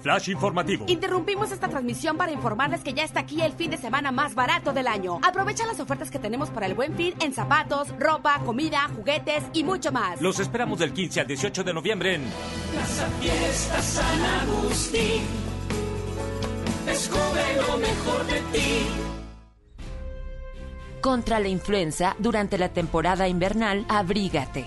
Speaker 39: Flash informativo.
Speaker 29: Interrumpimos esta transmisión para informarles que ya está aquí el fin de semana más barato del año. Aprovecha las ofertas que tenemos para el buen fin en zapatos, ropa, comida, juguetes y mucho más.
Speaker 39: Los esperamos del 15 al 18 de noviembre en
Speaker 40: Casa Fiesta San Agustín. Descubre lo mejor de ti.
Speaker 41: Contra la influenza, durante la temporada invernal, abrígate.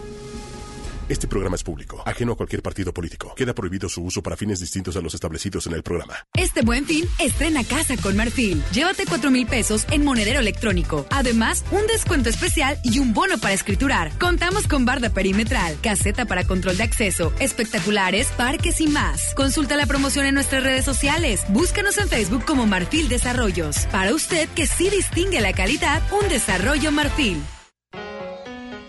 Speaker 42: Este programa es público, ajeno a cualquier partido político. Queda prohibido su uso para fines distintos a los establecidos en el programa.
Speaker 16: Este buen fin, estrena casa con Marfil. Llévate 4 mil pesos en monedero electrónico. Además, un descuento especial y un bono para escriturar. Contamos con barda perimetral, caseta para control de acceso, espectaculares, parques y más. Consulta la promoción en nuestras redes sociales. Búscanos en Facebook como Marfil Desarrollos. Para usted que sí distingue la calidad, un desarrollo Marfil.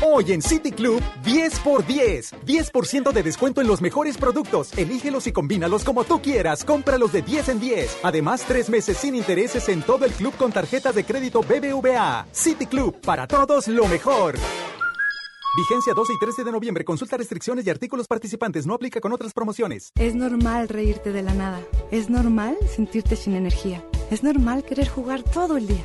Speaker 43: Hoy en City Club, 10 por 10. 10% de descuento en los mejores productos. Elígelos y combínalos como tú quieras. Cómpralos de 10 en 10. Además, tres meses sin intereses en todo el club con tarjetas de crédito BBVA. City Club, para todos lo mejor. Vigencia 12 y 13 de noviembre. Consulta restricciones y artículos participantes. No aplica con otras promociones.
Speaker 44: Es normal reírte de la nada. Es normal sentirte sin energía. Es normal querer jugar todo el día.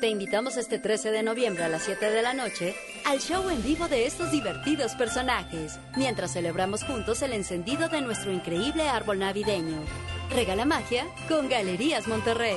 Speaker 35: Te invitamos este 13 de noviembre a las 7 de la noche al show en vivo de estos divertidos personajes, mientras celebramos juntos el encendido de nuestro increíble árbol navideño. Regala magia con Galerías Monterrey.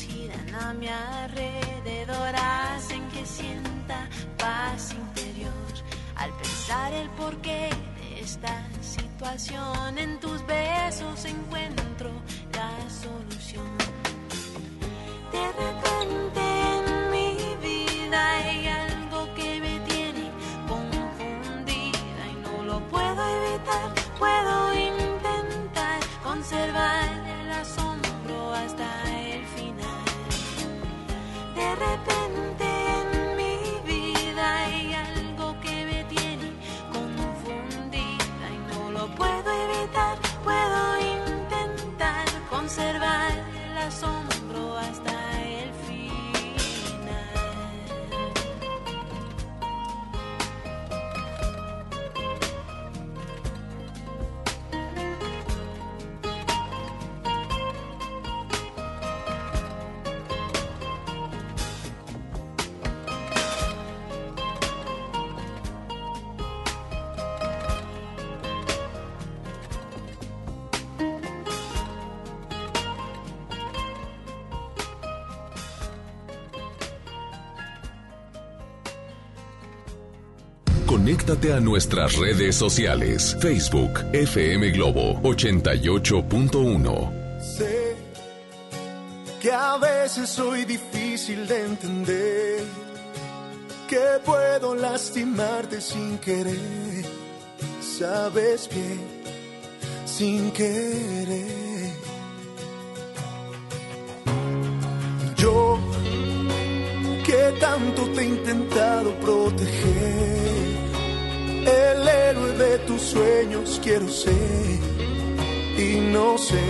Speaker 1: Giran a mi alrededor, hacen que sienta paz interior. Al pensar el porqué de esta situación, en tus besos encuentro la solución. De repente en mi vida hay algo que me tiene confundida y no lo puedo evitar.
Speaker 10: A nuestras redes sociales. Facebook, FM Globo 88.1.
Speaker 20: Sé que a veces soy difícil de entender, que puedo lastimarte sin querer, sabes bien, sin querer. Yo que tanto te he intentado proteger, el héroe de tus sueños quiero ser. Y no sé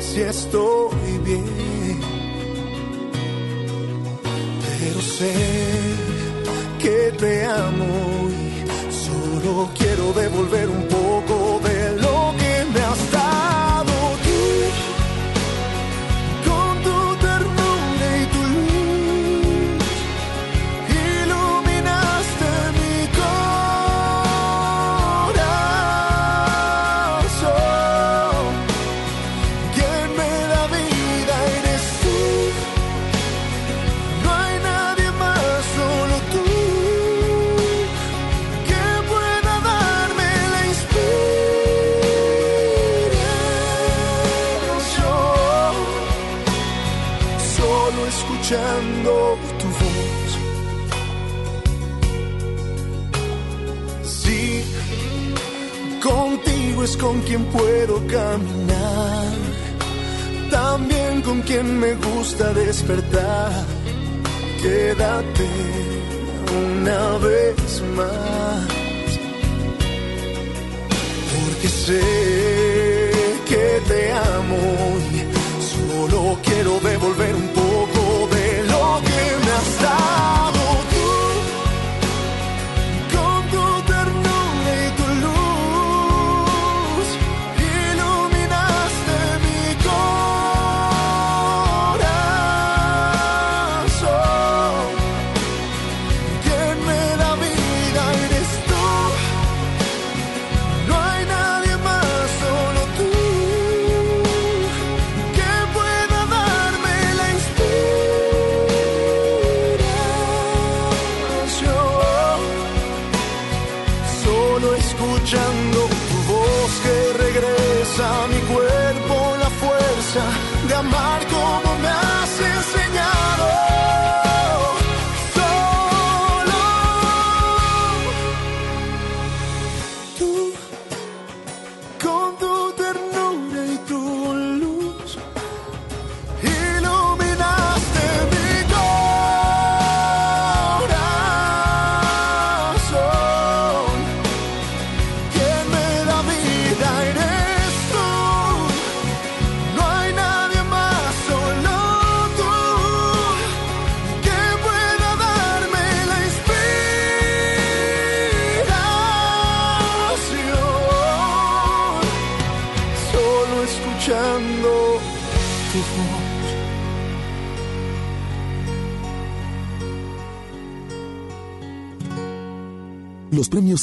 Speaker 20: si estoy bien, pero sé que te amo y solo quiero devolver un poco es con quien puedo caminar, también con quien me gusta despertar. Quédate una vez más, porque sé que te amo y solo quiero devolver un poco de lo que me has dado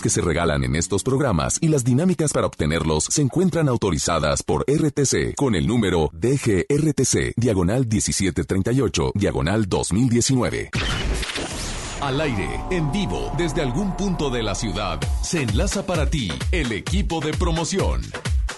Speaker 20: que
Speaker 1: se regalan en estos programas y las dinámicas para obtenerlos se encuentran autorizadas por RTC con el número DGRTC, diagonal 1738, diagonal 2019.
Speaker 45: Al aire, en vivo, desde algún punto de la ciudad, se enlaza para ti el equipo de promoción.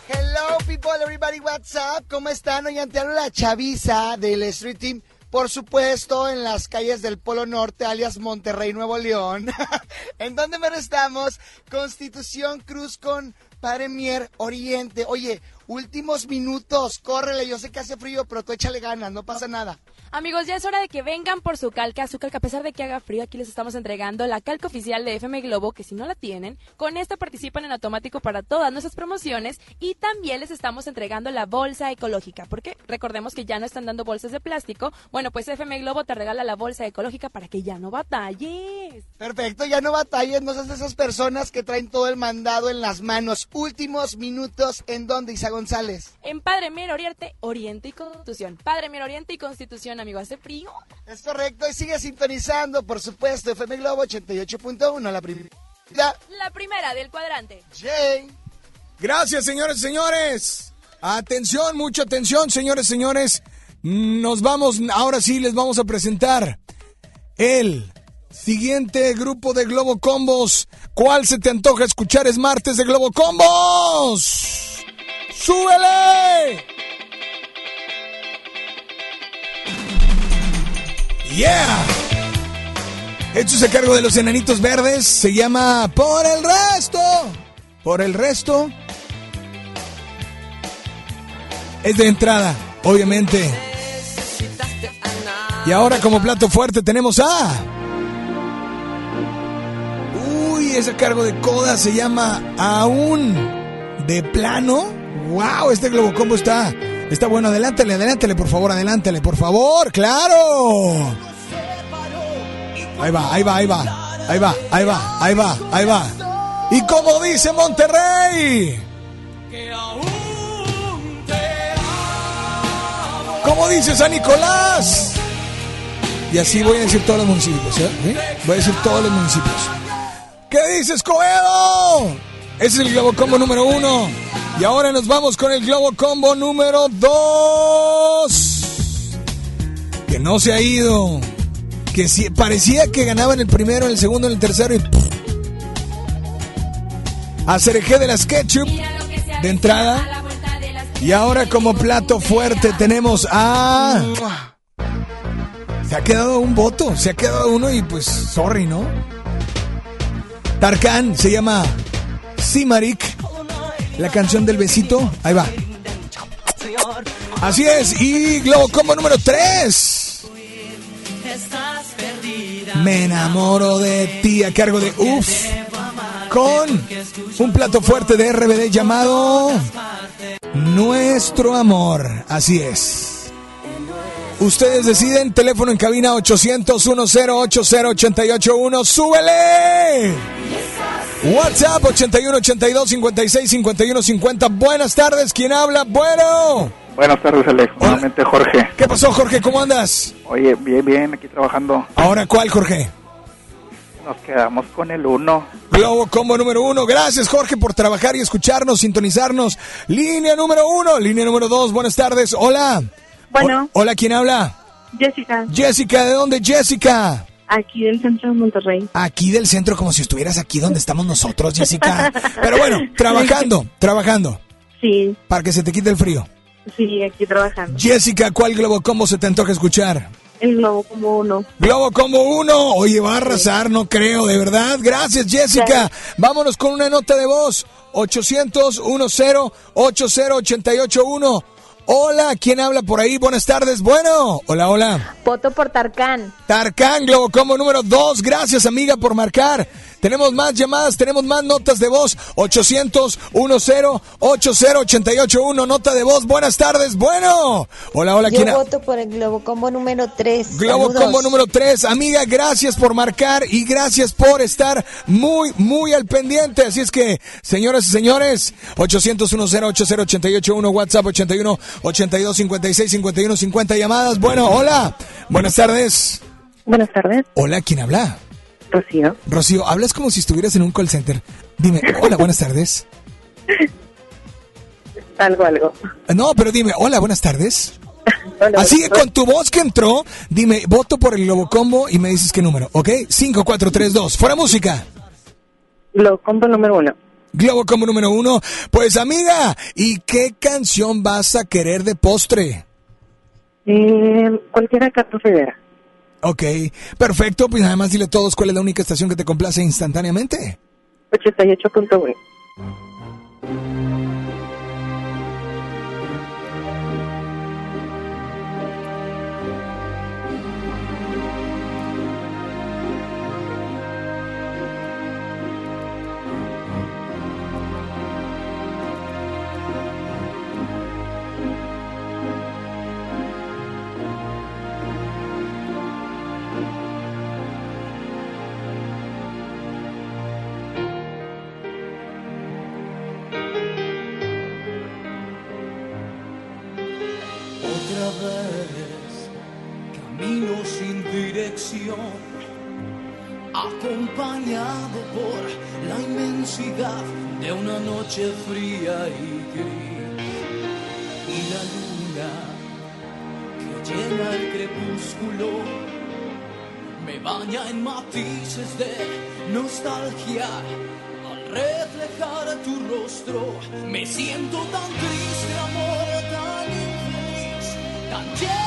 Speaker 7: Hello people, everybody, what's up? ¿Cómo están? Hoy ante la chaviza del Street Team. Por supuesto, en las calles del Polo Norte, alias Monterrey, Nuevo León. ¿En dónde me estamos? Constitución Cruz con Padre Mier Oriente. Oye, últimos minutos, córrele. Yo sé que hace frío, pero tú échale ganas, no pasa nada.
Speaker 8: Amigos, ya es hora de que vengan por su calca, su calca, a pesar de que haga frío, aquí les estamos entregando la calca oficial de FM Globo, que si no la tienen, con esta participan en automático para todas nuestras promociones y también les estamos entregando la bolsa ecológica, porque recordemos que ya no están dando bolsas de plástico, bueno, pues FM Globo te regala la bolsa ecológica para que ya no batalles.
Speaker 7: Perfecto, ya no batalles, no seas de esas personas que traen todo el mandado en las manos. Últimos minutos, ¿en dónde, Isa González?
Speaker 8: En Padre Mier Oriente, Oriente y Constitución. Padre Mier Oriente y Constitución, amigo, hace frío.
Speaker 7: Es correcto, y sigue sintonizando, por supuesto, FM Globo 88.1, la primera.
Speaker 8: La primera del cuadrante.
Speaker 7: Jay.
Speaker 3: Gracias, señores, señores. Atención, mucha atención, señores, señores. Nos vamos, ahora sí les vamos a presentar el siguiente grupo de Globo Combos. ¿Cuál se te antoja escuchar? Es martes de Globo Combos. ¡Súbele! ¡Yeah! Es a cargo de los enanitos verdes. Se llama Por el resto. Por el resto. Es de entrada, obviamente. Y ahora como plato fuerte tenemos a... Uy, es a cargo de Coda. Se llama Aún de plano. ¡Wow! Este Globo Combo está... Está bueno, adelántale, adelántale, por favor, adelántale, por favor, claro. Ahí va, ahí va, ahí va, ahí va, ahí va, ahí va, ahí va. Y como dice Monterrey. Como dice San Nicolás. Y así voy a decir todos los municipios, ¿eh? Voy a decir todos los municipios. ¿Qué dices, Coedo? Ese es el Globo Combo número uno. Y ahora nos vamos con el Globo Combo número dos. Que no se ha ido. Que si, parecía que ganaba en el primero, en el segundo, en el tercero y... Acerejé de las ketchup de entrada. Y ahora como plato fuerte tenemos a... Se ha quedado un voto, se ha quedado uno y pues, sorry, ¿no? Tarkan se llama Simarik, la canción del besito. Ahí va. Así es, y Globo Combo número 3. Me enamoro de ti a cargo de UF con un plato fuerte de RBD llamado Nuestro Amor. Así es. Ustedes deciden, teléfono en cabina 800 1080881 ¡Súbele! WhatsApp 81 82 56 51 50. Buenas tardes, ¿quién habla? Bueno.
Speaker 46: Buenas tardes, Alex. Nuevamente, Jorge.
Speaker 3: ¿Qué pasó, Jorge? ¿Cómo andas?
Speaker 46: Oye, bien, bien, aquí trabajando.
Speaker 3: ¿Ahora cuál, Jorge?
Speaker 46: Nos quedamos con el uno.
Speaker 3: Globo Combo número uno. Gracias, Jorge, por trabajar y escucharnos, sintonizarnos. Línea número uno, línea número dos. Buenas tardes. Hola.
Speaker 47: Bueno.
Speaker 3: O- hola, ¿quién habla?
Speaker 47: Jessica,
Speaker 3: Jessica, ¿de dónde, Jessica?
Speaker 47: Aquí del centro de Monterrey.
Speaker 3: Aquí del centro, como si estuvieras aquí donde estamos nosotros, Jessica. Pero bueno, trabajando, trabajando,
Speaker 47: Sí,
Speaker 3: para que se te quite el frío.
Speaker 47: sí, aquí trabajando.
Speaker 3: Jessica, ¿cuál Globo Combo se te antoja escuchar?
Speaker 47: El globo como uno.
Speaker 3: Globo Combo 1. Oye, va a arrasar, no creo, de verdad. Gracias, Jessica. Vámonos con una nota de voz. 800 10 80881 Hola, ¿quién habla por ahí? Buenas tardes. Bueno, hola, hola.
Speaker 48: Voto por Tarkan.
Speaker 3: Tarkan, Globo Combo número 2. Gracias, amiga, por marcar. Tenemos más llamadas, tenemos más notas de voz. 800 10 80881 Nota de voz. Buenas tardes. Bueno. Hola, hola,
Speaker 48: Yo
Speaker 3: ¿quién habla?
Speaker 48: voto por el Globo Combo número 3.
Speaker 3: Globo Combo número 3. Amiga, gracias por marcar y gracias por estar muy, muy al pendiente. Así es que, señoras y señores, 800 10 80881 WhatsApp 81 82 56 51 50 llamadas. Bueno, hola. Buenas tardes.
Speaker 47: Buenas tardes.
Speaker 3: Hola, ¿quién habla?
Speaker 47: Rocío.
Speaker 3: Rocío, hablas como si estuvieras en un call center. Dime, hola, buenas tardes.
Speaker 47: Algo, algo.
Speaker 3: No, pero dime, hola, buenas tardes.
Speaker 47: Hola,
Speaker 3: Así que con tu voz que entró, dime, voto por el Globo Combo y me dices qué número, ¿ok? 5432. Fuera música.
Speaker 47: Globo Combo número uno.
Speaker 3: Globo Combo número uno. Pues amiga, ¿y qué canción vas a querer de postre?
Speaker 47: Eh, cualquiera Cato Rivera.
Speaker 3: Ok, perfecto. Pues además dile a todos cuál es la única estación que te complace instantáneamente.
Speaker 47: 88.1.
Speaker 2: acompañado por la inmensidad de una noche fría y gris. Y la luna que llena el crepúsculo me baña en matices de nostalgia. Al reflejar tu rostro, me siento tan triste, amor, tan infeliz, tan lleno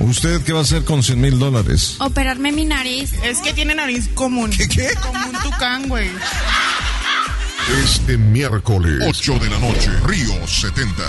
Speaker 49: ¿Usted qué va a hacer con 100 mil dólares?
Speaker 50: Operarme mi nariz. Es que tiene nariz común.
Speaker 49: ¿Qué? qué?
Speaker 50: Como un tucán, güey.
Speaker 49: Este miércoles, 8 de la noche, Río 70.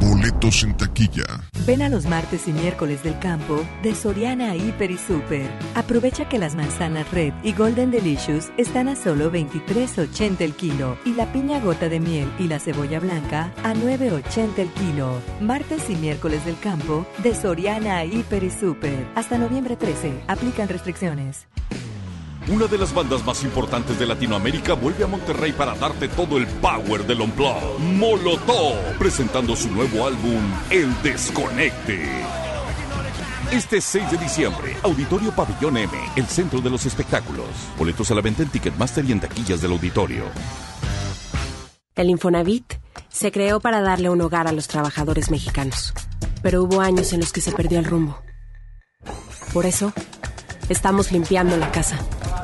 Speaker 49: Boletos en taquilla.
Speaker 16: Ven a los martes y miércoles del campo de Soriana Hiper y Super. Aprovecha que las manzanas Red y Golden Delicious están a solo 23.80 el kilo y la piña gota de miel y la cebolla blanca a 9.80 el kilo. Martes y miércoles del campo de Soriana Hiper y Super. Hasta noviembre 13. Aplican restricciones.
Speaker 51: Una de las bandas más importantes de Latinoamérica vuelve a Monterrey para darte todo el power del Unplugged. Molotov, presentando su nuevo álbum, El Desconecte. Este 6 de diciembre, Auditorio Pabellón M, el centro de los espectáculos. Boletos a la venta en Ticketmaster y en taquillas del auditorio.
Speaker 4: El Infonavit se creó para darle un hogar a los trabajadores mexicanos, pero hubo años en los que se perdió el rumbo. Por eso, estamos limpiando la casa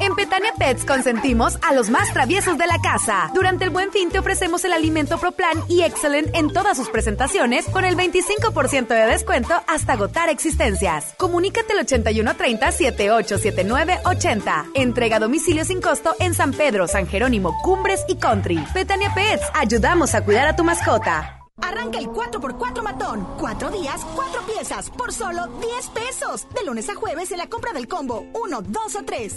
Speaker 29: En Petania Pets consentimos a los más traviesos de la casa. Durante el Buen Fin te ofrecemos el alimento ProPlan y Excellent en todas sus presentaciones con el 25% de descuento hasta agotar existencias. Comunícate al 8130 787980. Entrega a domicilio sin costo en San Pedro, San Jerónimo, Cumbres y Country. Petania Pets, ayudamos a cuidar a tu mascota.
Speaker 52: Arranca el 4x4 matón. Cuatro días, cuatro piezas, por solo 10 pesos. De lunes a jueves en la compra del combo 1, 2 o 3.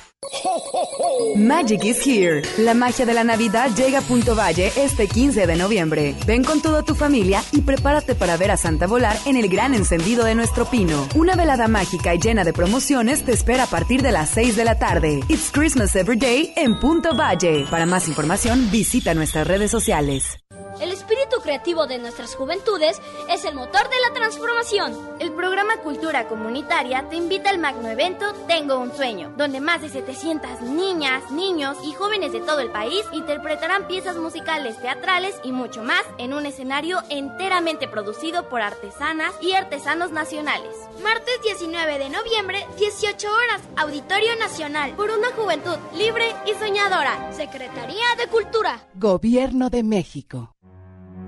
Speaker 29: Magic is here. La magia de la Navidad llega a Punto Valle este 15 de noviembre. Ven con toda tu familia y prepárate para ver a Santa volar en el gran encendido de nuestro pino. Una velada mágica y llena de promociones te espera a partir de las 6 de la tarde. It's Christmas Every Day en Punto Valle. Para más información, visita nuestras redes sociales.
Speaker 53: El espíritu creativo de nuestras juventudes es el motor de la transformación.
Speaker 54: El programa Cultura Comunitaria te invita al magno evento Tengo un sueño, donde más de 700 niñas, niños y jóvenes de todo el país interpretarán piezas musicales, teatrales y mucho más en un escenario enteramente producido por artesanas y artesanos nacionales.
Speaker 53: Martes 19 de noviembre, 18 horas, Auditorio Nacional, por una juventud libre y soñadora. Secretaría de Cultura.
Speaker 55: Gobierno de México.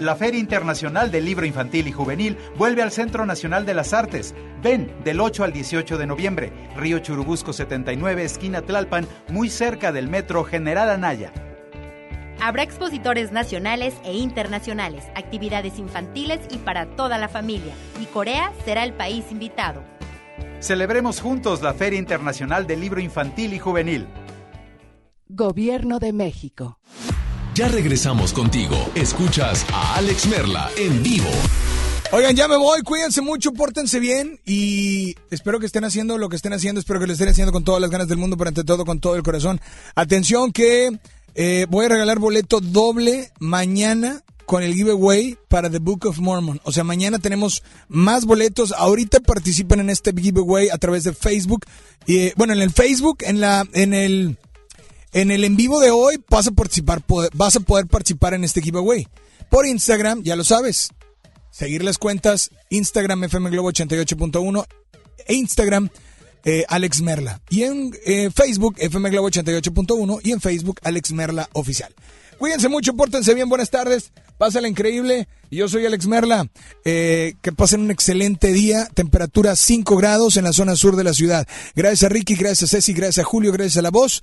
Speaker 51: La Feria Internacional del Libro Infantil y Juvenil vuelve al Centro Nacional de las Artes. Ven del 8 al 18 de noviembre. Río Churubusco 79, esquina Tlalpan, muy cerca del Metro General Anaya.
Speaker 56: Habrá expositores nacionales e internacionales, actividades infantiles y para toda la familia. Y Corea será el país invitado.
Speaker 51: Celebremos juntos la Feria Internacional del Libro Infantil y Juvenil.
Speaker 57: Gobierno de México.
Speaker 1: Ya regresamos contigo. Escuchas a Alex Merla en vivo.
Speaker 3: Oigan, ya me voy, cuídense mucho, pórtense bien y espero que estén haciendo lo que estén haciendo, espero que lo estén haciendo con todas las ganas del mundo, pero ante todo con todo el corazón. Atención que eh, voy a regalar boleto doble mañana con el giveaway para The Book of Mormon. O sea, mañana tenemos más boletos. Ahorita participen en este giveaway a través de Facebook. Y, bueno, en el Facebook, en la, en el en el en vivo de hoy vas a participar, vas a poder participar en este giveaway. Por Instagram, ya lo sabes. Seguir las cuentas Instagram FM Globo 88.1 e Instagram eh, Alex Merla. Y en eh, Facebook FM Globo 88.1 y en Facebook Alex Merla Oficial. Cuídense mucho, pórtense bien, buenas tardes, pásala increíble. Yo soy Alex Merla. Eh, que pasen un excelente día, temperatura 5 grados en la zona sur de la ciudad. Gracias a Ricky, gracias a Ceci, gracias a Julio, gracias a la voz.